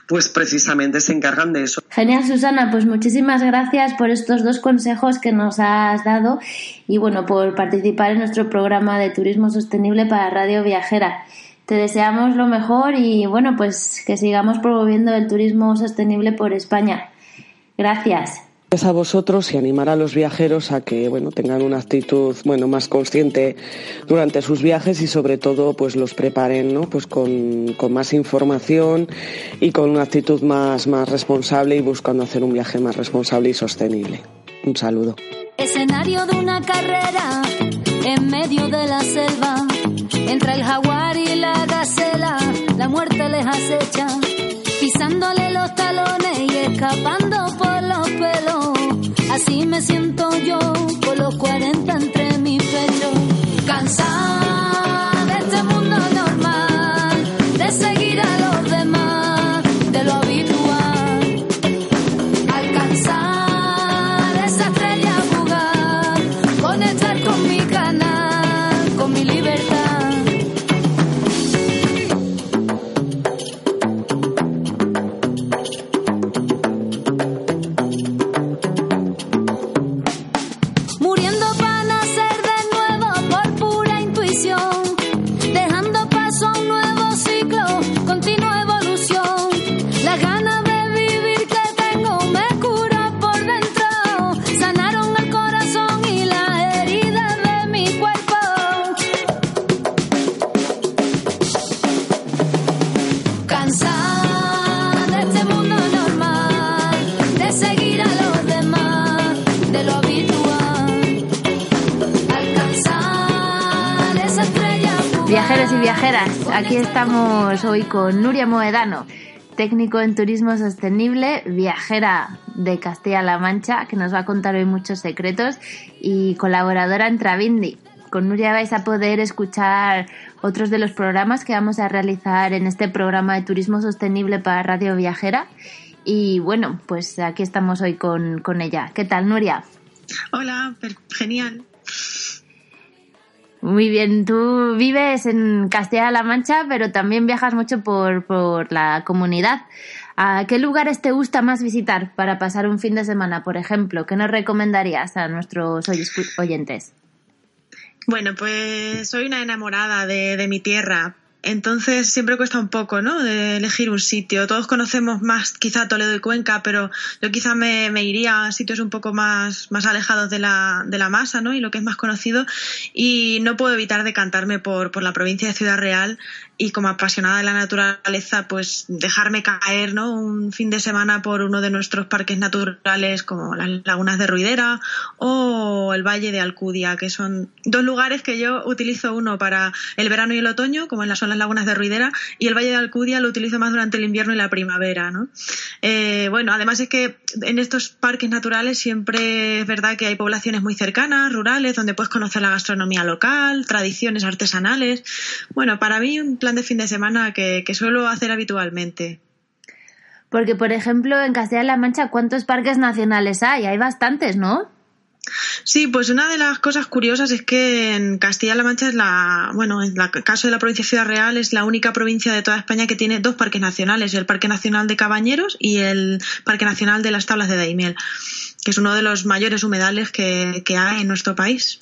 pues precisamente se encargan de eso. Genial, Susana, pues muchísimas gracias por estos dos consejos que nos has dado y bueno, por participar en nuestro programa de turismo sostenible para Radio Viajera. Te deseamos lo mejor y bueno, pues que sigamos promoviendo el turismo sostenible por España. Gracias. A vosotros y animar a los viajeros a que bueno tengan una actitud bueno más consciente durante sus viajes y sobre todo pues los preparen ¿no? pues con, con más información y con una actitud más, más responsable y buscando hacer un viaje más responsable y sostenible. Un saludo. Escenario de una carrera en medio de la selva entre el jaguar y la gacela, la muerte les acecha, pisándole los talones y escapando por. Así me siento yo, con los 40 entre mi pecho, cansada estamos hoy con Nuria Moedano, técnico en turismo sostenible, viajera de Castilla-La Mancha, que nos va a contar hoy muchos secretos, y colaboradora en Travindi. Con Nuria vais a poder escuchar otros de los programas que vamos a realizar en este programa de turismo sostenible para Radio Viajera. Y bueno, pues aquí estamos hoy con, con ella. ¿Qué tal, Nuria? Hola, genial. Muy bien, tú vives en Castilla-La Mancha, pero también viajas mucho por, por la comunidad. ¿A qué lugares te gusta más visitar para pasar un fin de semana, por ejemplo? ¿Qué nos recomendarías a nuestros oy- oyentes? Bueno, pues soy una enamorada de, de mi tierra. Entonces siempre cuesta un poco, ¿no? De elegir un sitio. Todos conocemos más quizá Toledo y Cuenca, pero yo quizá me, me iría a sitios un poco más, más alejados de la, de la masa, ¿no? Y lo que es más conocido. Y no puedo evitar decantarme por, por la provincia de Ciudad Real y como apasionada de la naturaleza, pues dejarme caer, ¿no? Un fin de semana por uno de nuestros parques naturales como las lagunas de Ruidera o el Valle de Alcudia, que son dos lugares que yo utilizo uno para el verano y el otoño, como en las, son las lagunas de Ruidera, y el Valle de Alcudia lo utilizo más durante el invierno y la primavera, ¿no? Eh, bueno, además es que en estos parques naturales siempre es verdad que hay poblaciones muy cercanas, rurales, donde puedes conocer la gastronomía local, tradiciones artesanales. Bueno, para mí un plan de fin de semana que, que suelo hacer habitualmente. Porque, por ejemplo, en Castilla-La Mancha, ¿cuántos parques nacionales hay? Hay bastantes, ¿no? Sí, pues una de las cosas curiosas es que en Castilla-La Mancha es la, bueno, en el caso de la provincia de Ciudad Real es la única provincia de toda España que tiene dos parques nacionales, el Parque Nacional de Cabañeros y el Parque Nacional de las Tablas de Daimiel, que es uno de los mayores humedales que, que hay en nuestro país.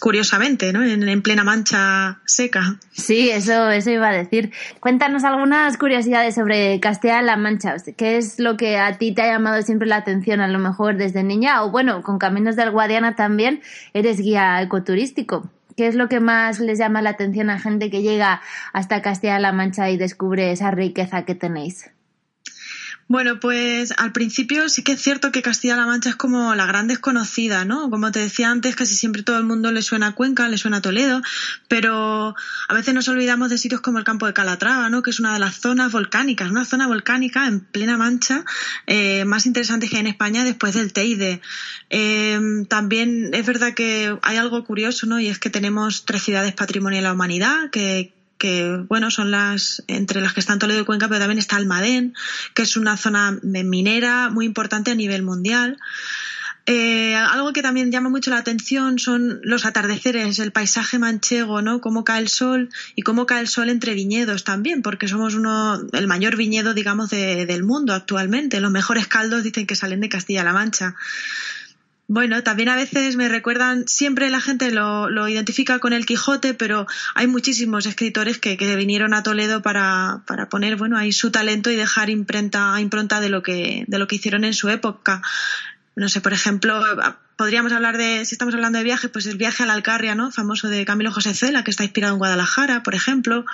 Curiosamente, ¿no? En, en plena mancha seca. Sí, eso, eso iba a decir. Cuéntanos algunas curiosidades sobre Castilla-La Mancha. ¿Qué es lo que a ti te ha llamado siempre la atención, a lo mejor desde niña? O bueno, con Caminos del Guadiana también eres guía ecoturístico. ¿Qué es lo que más les llama la atención a gente que llega hasta Castilla-La Mancha y descubre esa riqueza que tenéis? Bueno, pues al principio sí que es cierto que Castilla-La Mancha es como la gran desconocida, ¿no? Como te decía antes, casi siempre todo el mundo le suena a Cuenca, le suena a Toledo, pero a veces nos olvidamos de sitios como el campo de Calatrava, ¿no? Que es una de las zonas volcánicas, una zona volcánica en plena Mancha, eh, más interesante que hay en España después del Teide. Eh, también es verdad que hay algo curioso, ¿no? Y es que tenemos tres ciudades patrimonio de la humanidad que que bueno son las entre las que están Toledo y Cuenca pero también está Almadén que es una zona minera muy importante a nivel mundial eh, algo que también llama mucho la atención son los atardeceres, el paisaje manchego, ¿no? Cómo cae el sol y cómo cae el sol entre viñedos también, porque somos uno, el mayor viñedo, digamos, de, del mundo actualmente. Los mejores caldos dicen que salen de Castilla-La Mancha. Bueno, también a veces me recuerdan, siempre la gente lo, lo, identifica con el Quijote, pero hay muchísimos escritores que, que vinieron a Toledo para, para, poner, bueno, ahí su talento y dejar imprenta, impronta de lo que, de lo que hicieron en su época. No sé, por ejemplo, podríamos hablar de, si estamos hablando de viajes, pues el viaje a la Alcarria, ¿no? Famoso de Camilo José Cela, que está inspirado en Guadalajara, por ejemplo.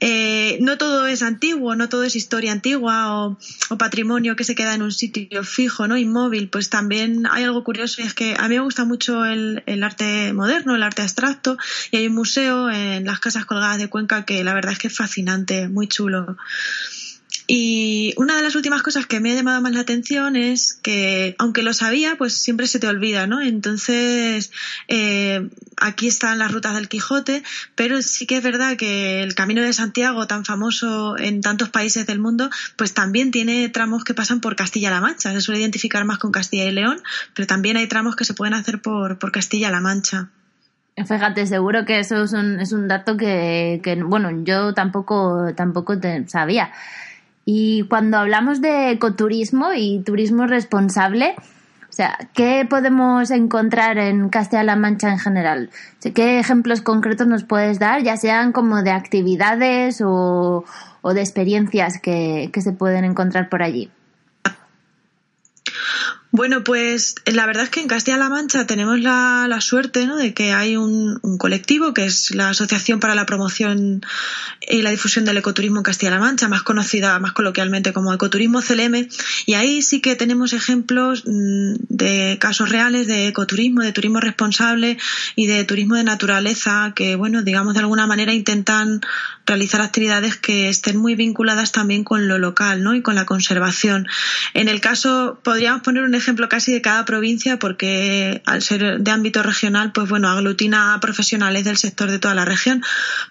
Eh, no todo es antiguo, no todo es historia antigua o, patrimonio que se queda en un sitio fijo, no inmóvil. Pues también hay algo curioso y es que a mí me gusta mucho el, el, arte moderno, el arte abstracto y hay un museo en las casas colgadas de Cuenca que la verdad es que es fascinante, muy chulo. Y una de las últimas cosas que me ha llamado más la atención es que, aunque lo sabía, pues siempre se te olvida, ¿no? Entonces, eh, aquí están las rutas del Quijote, pero sí que es verdad que el Camino de Santiago, tan famoso en tantos países del mundo, pues también tiene tramos que pasan por Castilla-La Mancha. Se suele identificar más con Castilla y León, pero también hay tramos que se pueden hacer por, por Castilla-La Mancha. Fíjate, seguro que eso es un, es un dato que, que, bueno, yo tampoco, tampoco te sabía. Y cuando hablamos de ecoturismo y turismo responsable, o sea, ¿qué podemos encontrar en Castilla-La Mancha en general? ¿Qué ejemplos concretos nos puedes dar, ya sean como de actividades o, de experiencias que se pueden encontrar por allí? Bueno, pues la verdad es que en Castilla-La Mancha tenemos la, la suerte ¿no? de que hay un, colectivo que es la Asociación para la Promoción y la Difusión del Ecoturismo en Castilla-La Mancha, más conocida más coloquialmente como Ecoturismo CLM, y ahí sí que tenemos ejemplos mm, de casos reales de ecoturismo, de turismo responsable y de turismo de naturaleza que, bueno, digamos de alguna manera intentan realizar actividades que estén muy vinculadas también con lo local ¿no? y con la conservación. En el caso, podríamos poner un ejemplo casi de cada provincia porque al ser de ámbito regional, pues bueno, aglutina a profesionales del sector de toda la región.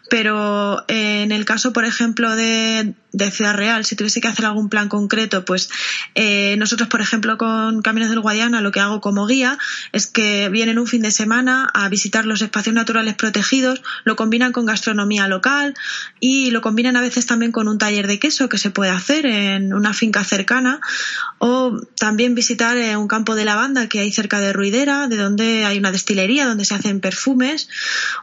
Pero en el caso, por ejemplo, de, de Ciudad Real, si tuviese que hacer algún plan concreto, pues eh, nosotros, por ejemplo, con Caminos del Guadiana, lo que hago como guía es que vienen un fin de semana a visitar los espacios naturales protegidos, lo combinan con gastronomía local y lo combinan a veces también con un taller de queso que se puede hacer en una finca cercana o también visitar un campo de lavanda que hay cerca de Ruidera, de donde hay una destilería donde se hacen perfumes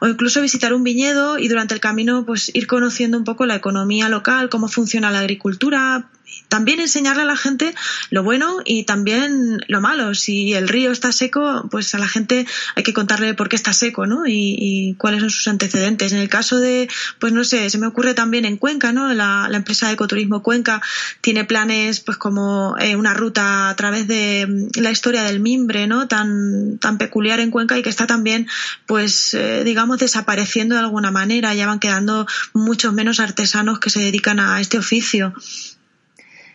o incluso visitar un viñedo y durante el camino pues ir conociendo un poco la economía local, cómo funciona la agricultura, también enseñarle a la gente lo bueno y también lo malo. Si el río está seco, pues a la gente hay que contarle por qué está seco, ¿no? Y, y cuáles son sus antecedentes. En el caso de, pues no sé, se me ocurre también en Cuenca, ¿no? La, la empresa de ecoturismo Cuenca tiene planes, pues como eh, una ruta a través de mm, la historia del mimbre, ¿no? Tan, tan peculiar en Cuenca y que está también, pues, eh, digamos, desapareciendo de alguna manera. Ya van quedando muchos menos artesanos que se dedican a este oficio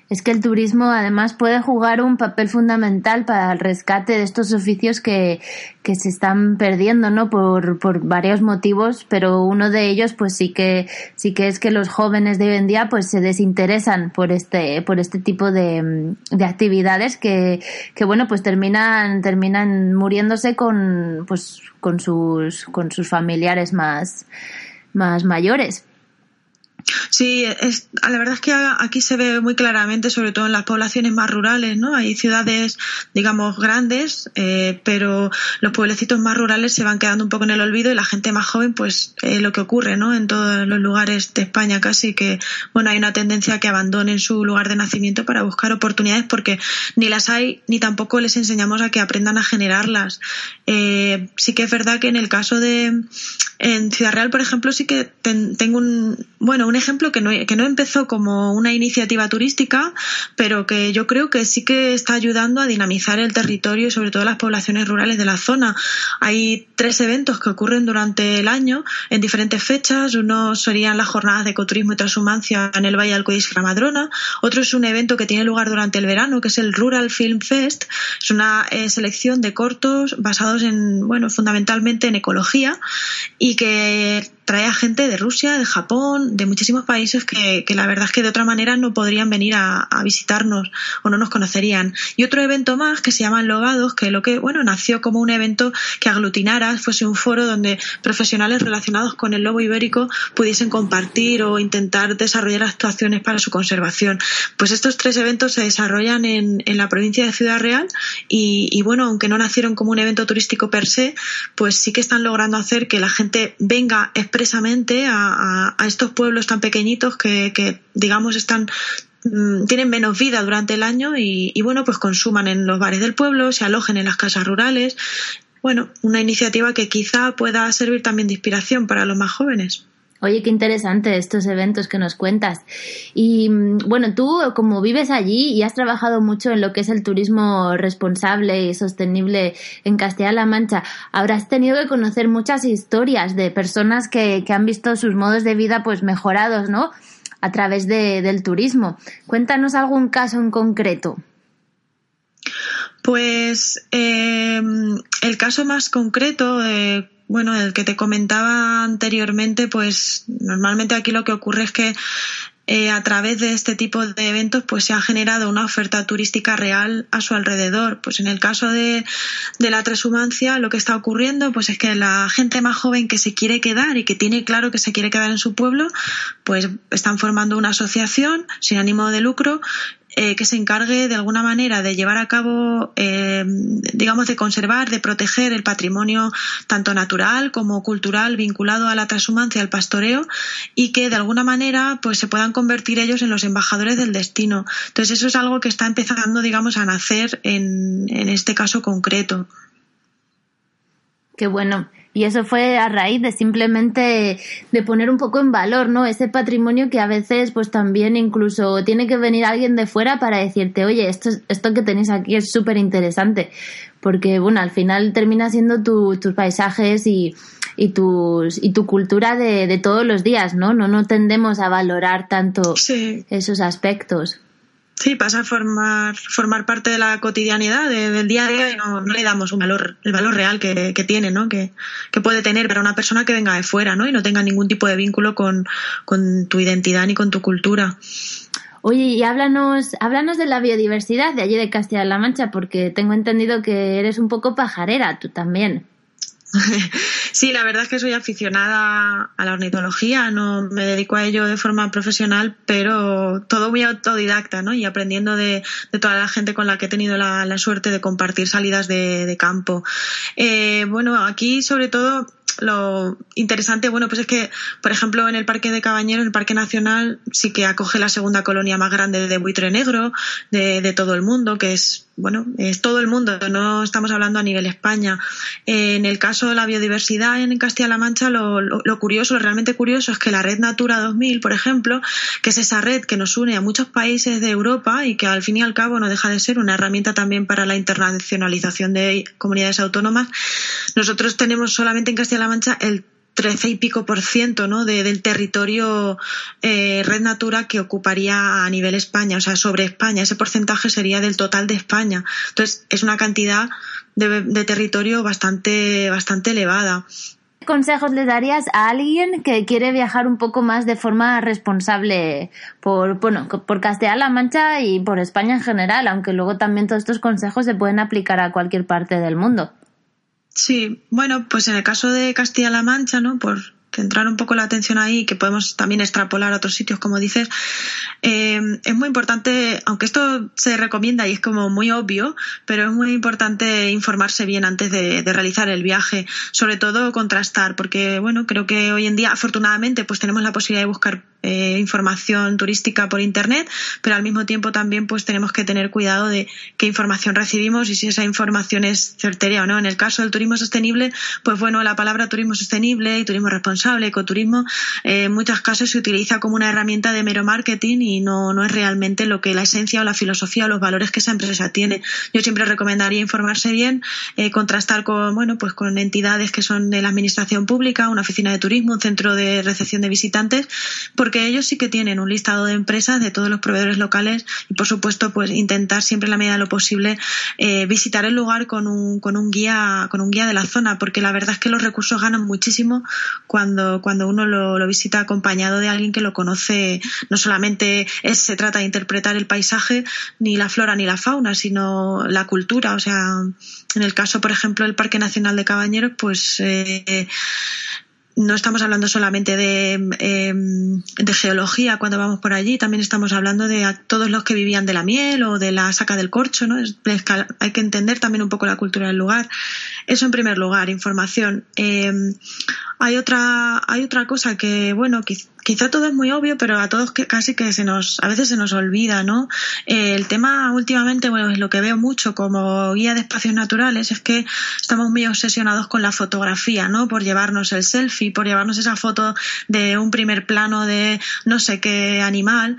es que el turismo además puede jugar un papel fundamental para el rescate de estos oficios que, que se están perdiendo, ¿no? Por, por varios motivos, pero uno de ellos, pues sí que, sí que es que los jóvenes de hoy en día, pues se desinteresan por este, por este tipo de, de actividades que, que, bueno, pues terminan, terminan muriéndose con, pues, con sus, con sus familiares más, más mayores. Sí, es, la verdad es que aquí se ve muy claramente, sobre todo en las poblaciones más rurales, ¿no? Hay ciudades, digamos, grandes, eh, pero los pueblecitos más rurales se van quedando un poco en el olvido y la gente más joven, pues, lo que ocurre, ¿no? En todos los lugares de España casi que, bueno, hay una tendencia a que abandonen su lugar de nacimiento para buscar oportunidades porque ni las hay ni tampoco les enseñamos a que aprendan a generarlas. Eh, sí que es verdad que en el caso de, en Ciudad Real, por ejemplo, sí que ten, tengo un, bueno, un ejemplo ejemplo, que no, que no empezó como una iniciativa turística, pero que yo creo que sí que está ayudando a dinamizar el territorio y sobre todo las poblaciones rurales de la zona. Hay tres eventos que ocurren durante el año en diferentes fechas. Uno serían las jornadas de ecoturismo y transhumancia en el Valle del Codis Madrona. Otro es un evento que tiene lugar durante el verano, que es el Rural Film Fest. Es una eh, selección de cortos basados en, bueno, fundamentalmente en ecología y que trae a gente de Rusia, de Japón, de muchísimos países que, que la verdad es que de otra manera no podrían venir a, a, visitarnos o no nos conocerían. Y otro evento más que se llama Logados, que lo que, bueno, nació como un evento que aglutinara, fuese un foro donde profesionales relacionados con el lobo ibérico pudiesen compartir o intentar desarrollar actuaciones para su conservación. Pues estos tres eventos se desarrollan en, en la provincia de Ciudad Real y, y bueno, aunque no nacieron como un evento turístico per se, pues sí que están logrando hacer que la gente venga expresamente a, estos pueblos tan pequeñitos que, que digamos, están mm, tienen menos vida durante el año y, y, bueno, pues consuman en los bares del pueblo, se alojen en las casas rurales. Bueno, una iniciativa que quizá pueda servir también de inspiración para los más jóvenes. Oye, qué interesante estos eventos que nos cuentas. Y bueno, tú como vives allí y has trabajado mucho en lo que es el turismo responsable y sostenible en Castilla-La Mancha, habrás tenido que conocer muchas historias de personas que, que han visto sus modos de vida pues mejorados, ¿no? A través de, del turismo. Cuéntanos algún caso en concreto. Pues eh, el caso más concreto, eh, bueno, el que te comentaba anteriormente, pues normalmente aquí lo que ocurre es que eh, a través de este tipo de eventos pues se ha generado una oferta turística real a su alrededor. Pues en el caso de, la transhumancia lo que está ocurriendo pues es que la gente más joven que se quiere quedar y que tiene claro que se quiere quedar en su pueblo pues están formando una asociación sin ánimo de lucro eh, que se encargue de alguna manera de llevar a cabo, eh, digamos, de conservar, de proteger el patrimonio tanto natural como cultural vinculado a la transhumancia, al pastoreo, y que de alguna manera pues se puedan convertir ellos en los embajadores del destino. Entonces eso es algo que está empezando, digamos, a nacer en, en este caso concreto. Qué bueno. Y eso fue a raíz de simplemente de poner un poco en valor, ¿no? Ese patrimonio que a veces, pues también incluso tiene que venir alguien de fuera para decirte, oye, esto, esto que tenéis aquí es súper interesante. Porque, bueno, al final termina siendo tu, tus paisajes y, y, tus, y tu cultura de, de todos los días, ¿no? No, no tendemos a valorar tanto sí. esos aspectos. Sí, pasa a formar, formar parte de la cotidianidad, de, del día a día y no, no, le damos un valor, el valor real que, que tiene, ¿no? Que, que, puede tener para una persona que venga de fuera, ¿no? Y no tenga ningún tipo de vínculo con, con tu identidad ni con tu cultura. Oye, y háblanos, háblanos de la biodiversidad de allí de Castilla-La Mancha, porque tengo entendido que eres un poco pajarera, tú también. Sí, la verdad es que soy aficionada a la ornitología, no me dedico a ello de forma profesional, pero todo muy autodidacta, ¿no? Y aprendiendo de, de toda la gente con la que he tenido la, suerte de compartir salidas de, campo. Eh, bueno, aquí sobre todo lo interesante, bueno, pues es que, por ejemplo, en el Parque de Cabañero, en el Parque Nacional, sí que acoge la segunda colonia más grande de buitre negro de todo el mundo, que es, bueno, es todo el mundo, no estamos hablando a nivel España. En el caso de la biodiversidad en Castilla-La Mancha, lo, lo, lo, curioso, lo realmente curioso es que la red Natura 2000, por ejemplo, que es esa red que nos une a muchos países de Europa y que al fin y al cabo no deja de ser una herramienta también para la internacionalización de comunidades autónomas, nosotros tenemos solamente en Castilla-La Mancha el 13 y pico por ciento ¿no? de, del territorio eh, red natura que ocuparía a nivel España, o sea, sobre España. Ese porcentaje sería del total de España. Entonces, es una cantidad de, de territorio bastante, bastante elevada. ¿Qué consejos le darías a alguien que quiere viajar un poco más de forma responsable por, bueno, por Castilla-La Mancha y por España en general, aunque luego también todos estos consejos se pueden aplicar a cualquier parte del mundo? Sí, bueno, pues en el caso de Castilla-La Mancha, ¿no? Por centrar un poco la atención ahí, que podemos también extrapolar a otros sitios, como dices, eh, es muy importante, aunque esto se recomienda y es como muy obvio, pero es muy importante informarse bien antes de, realizar el viaje, sobre todo contrastar, porque bueno, creo que hoy en día, afortunadamente, pues tenemos la posibilidad de buscar eh, información turística por internet, pero al mismo tiempo también pues tenemos que tener cuidado de qué información recibimos y si esa información es certera o no. En el caso del turismo sostenible, pues bueno, la palabra turismo sostenible y turismo responsable responsable, ecoturismo, eh, en muchos casos se utiliza como una herramienta de mero marketing y no, no es realmente lo que la esencia o la filosofía o los valores que esa empresa tiene. Yo siempre recomendaría informarse bien, eh, contrastar con, bueno, pues con entidades que son de la administración pública, una oficina de turismo, un centro de recepción de visitantes, porque ellos sí que tienen un listado de empresas de todos los proveedores locales y por supuesto pues intentar siempre en la medida de lo posible eh, visitar el lugar con un, con un guía, con un guía de la zona, porque la verdad es que los recursos ganan muchísimo cuando, cuando uno lo, lo visita acompañado de alguien que lo conoce, no solamente es, se trata de interpretar el paisaje, ni la flora ni la fauna, sino la cultura. O sea, en el caso, por ejemplo, del Parque Nacional de Cabañeros, pues eh, no estamos hablando solamente de, em, de, geología cuando vamos por allí, también estamos hablando de todos los que vivían de la miel o de la saca del corcho, ¿no? hay que entender también un poco la cultura del lugar. Eso en primer lugar, información. Em, hay otra, hay otra cosa que, bueno, quizá todo es muy obvio, pero a todos que casi que se nos, a veces se nos olvida, ¿no? Eh, el tema últimamente, bueno, es lo que veo mucho como guía de espacios naturales, es que estamos muy obsesionados con la fotografía, ¿no? Por llevarnos el selfie, por llevarnos esa foto de un primer plano de no sé qué animal,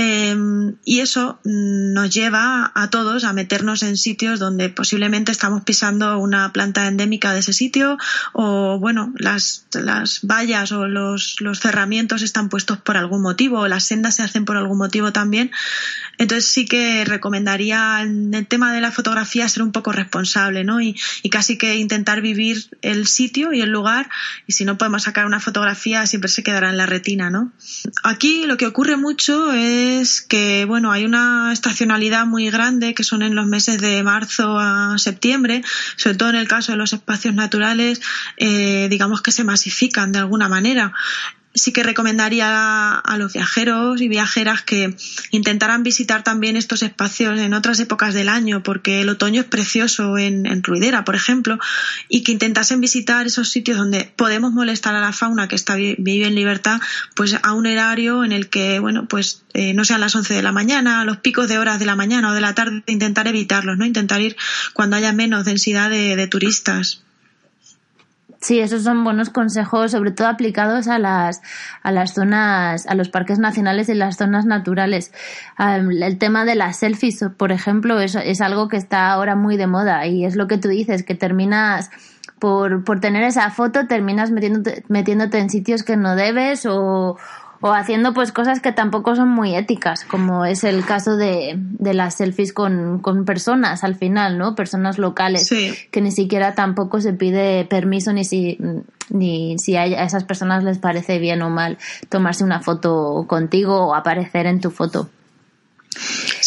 Em, y eso nos lleva a todos a meternos en sitios donde posiblemente estamos pisando una planta endémica de ese sitio o, bueno, las, las vallas o los, los cerramientos están puestos por algún motivo o las sendas se hacen por algún motivo también. Entonces sí que recomendaría en el tema de la fotografía ser un poco responsable, ¿no? Y, y casi que intentar vivir el sitio y el lugar y si no podemos sacar una fotografía siempre se quedará en la retina, ¿no? Aquí lo que ocurre mucho es que bueno hay una estacionalidad muy grande que son en los meses de marzo a septiembre sobre todo en el caso de los espacios naturales eh, digamos que se masifican de alguna manera sí que recomendaría a los viajeros y viajeras que intentaran visitar también estos espacios en otras épocas del año, porque el otoño es precioso en, Ruidera, por ejemplo, y que intentasen visitar esos sitios donde podemos molestar a la fauna que está vive en libertad, pues a un horario en el que, bueno, pues eh, no sean las 11 de la mañana, a los picos de horas de la mañana o de la tarde, intentar evitarlos, ¿no? Intentar ir cuando haya menos densidad de turistas. Sí, esos son buenos consejos, sobre todo aplicados a las, a las zonas, a los parques nacionales y las zonas naturales. el tema de las selfies, por ejemplo, es, es algo que está ahora muy de moda y es lo que tú dices, que terminas por, por tener esa foto, terminas metiéndote, metiéndote en sitios que no debes o, o haciendo pues cosas que tampoco son muy éticas, como es el caso de, de las selfies con, con, personas al final, ¿no? Personas locales, que ni siquiera tampoco se pide permiso ni si, ni si a esas personas les parece bien o mal tomarse una foto contigo o aparecer en tu foto.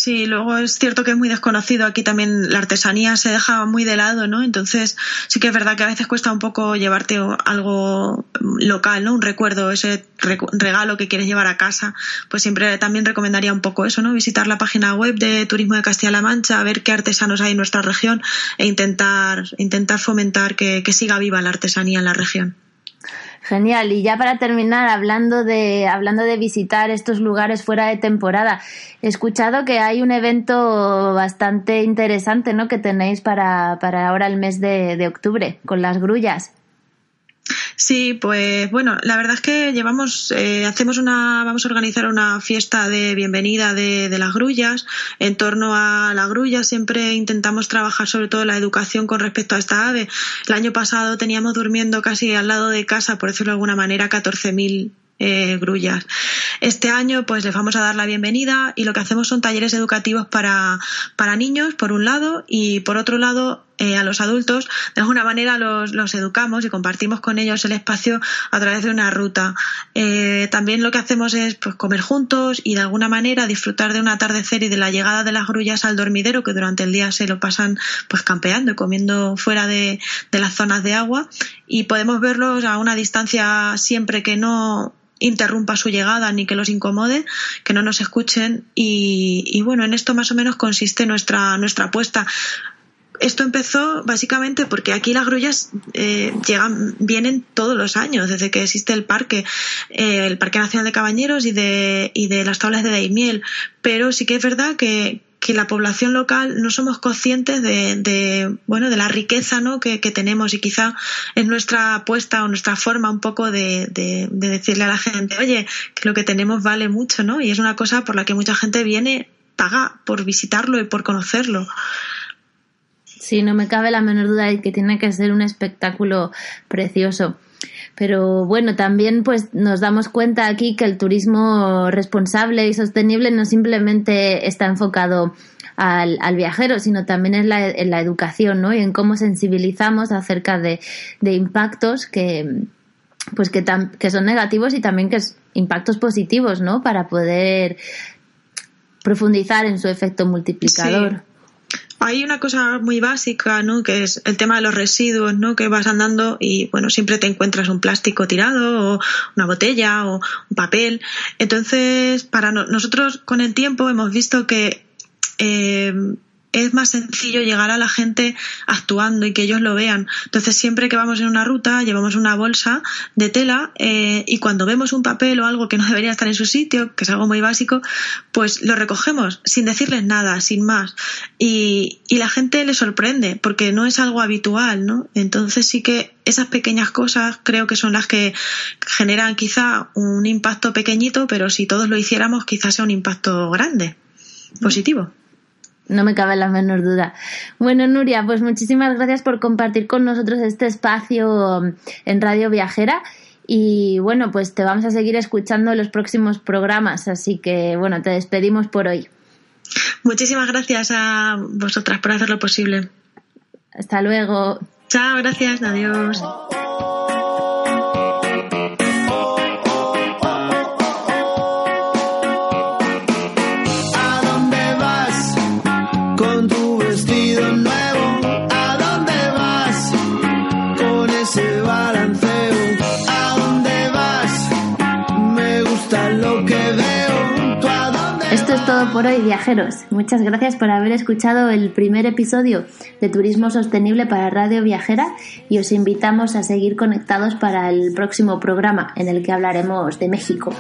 Sí, luego es cierto que es muy desconocido. Aquí también la artesanía se deja muy de lado, ¿no? Entonces sí que es verdad que a veces cuesta un poco llevarte algo local, ¿no? Un recuerdo, ese regalo que quieres llevar a casa. Pues siempre también recomendaría un poco eso, ¿no? Visitar la página web de Turismo de Castilla-La Mancha, ver qué artesanos hay en nuestra región e intentar, intentar fomentar que siga viva la artesanía en la región. Genial. Y ya para terminar, hablando de, hablando de visitar estos lugares fuera de temporada, he escuchado que hay un evento bastante interesante, ¿no? Que tenéis para, para ahora el mes de, de octubre, con las grullas. Sí, pues bueno, la verdad es que llevamos, eh, hacemos una, vamos a organizar una fiesta de bienvenida de, de, las grullas. En torno a la grulla siempre intentamos trabajar sobre todo la educación con respecto a esta ave. El año pasado teníamos durmiendo casi al lado de casa, por decirlo de alguna manera, 14.000 eh, grullas. Este año pues les vamos a dar la bienvenida y lo que hacemos son talleres educativos para, para niños, por un lado, y por otro lado eh, a los adultos, de alguna manera los, los, educamos y compartimos con ellos el espacio a través de una ruta. Eh, también lo que hacemos es pues, comer juntos y de alguna manera disfrutar de un atardecer y de la llegada de las grullas al dormidero que durante el día se lo pasan pues campeando y comiendo fuera de, de las zonas de agua. Y podemos verlos a una distancia siempre que no interrumpa su llegada ni que los incomode, que no nos escuchen. Y, bueno, en esto más o menos consiste nuestra, nuestra apuesta esto empezó básicamente porque aquí las grullas eh, llegan, vienen todos los años, desde que existe el parque, eh, el Parque Nacional de Cabañeros y de, y de las tablas de Daimiel. Pero sí que es verdad que, que la población local no somos conscientes de, de bueno, de la riqueza ¿no? que, que, tenemos y quizá es nuestra apuesta o nuestra forma un poco de, de, de, decirle a la gente, oye, que lo que tenemos vale mucho, ¿no? Y es una cosa por la que mucha gente viene, paga por visitarlo y por conocerlo. Sí, no me cabe la menor duda de que tiene que ser un espectáculo precioso. Pero bueno, también pues nos damos cuenta aquí que el turismo responsable y sostenible no simplemente está enfocado al, al viajero, sino también en la, en la, educación, ¿no? Y en cómo sensibilizamos acerca de, de impactos que pues que, son negativos y también que es impactos positivos, ¿no? Para poder profundizar en su efecto multiplicador. Hay una cosa muy básica, ¿no? Que es el tema de los residuos, ¿no? Que vas andando y, bueno, siempre te encuentras un plástico tirado o una botella o un papel. Entonces, para no, nosotros con el tiempo hemos visto que eh, es más sencillo llegar a la gente actuando y que ellos lo vean. Entonces, siempre que vamos en una ruta, llevamos una bolsa de tela eh, y cuando vemos un papel o algo que no debería estar en su sitio, que es algo muy básico, pues lo recogemos sin decirles nada, sin más. Y, y la gente le sorprende porque no es algo habitual, ¿no? Entonces, sí que esas pequeñas cosas creo que son las que generan quizá un impacto pequeñito, pero si todos lo hiciéramos, quizás sea un impacto grande, positivo. No me cabe la menor duda. Bueno, Nuria, pues muchísimas gracias por compartir con nosotros este espacio en Radio Viajera. Y bueno, pues te vamos a seguir escuchando en los próximos programas. Así que bueno, te despedimos por hoy. Muchísimas gracias a vosotras por hacerlo posible. Hasta luego. Chao, gracias. Adiós. Por hoy, viajeros. Muchas gracias por haber escuchado el primer episodio de Turismo Sostenible para Radio Viajera y os invitamos a seguir conectados para el próximo programa en el que hablaremos de México.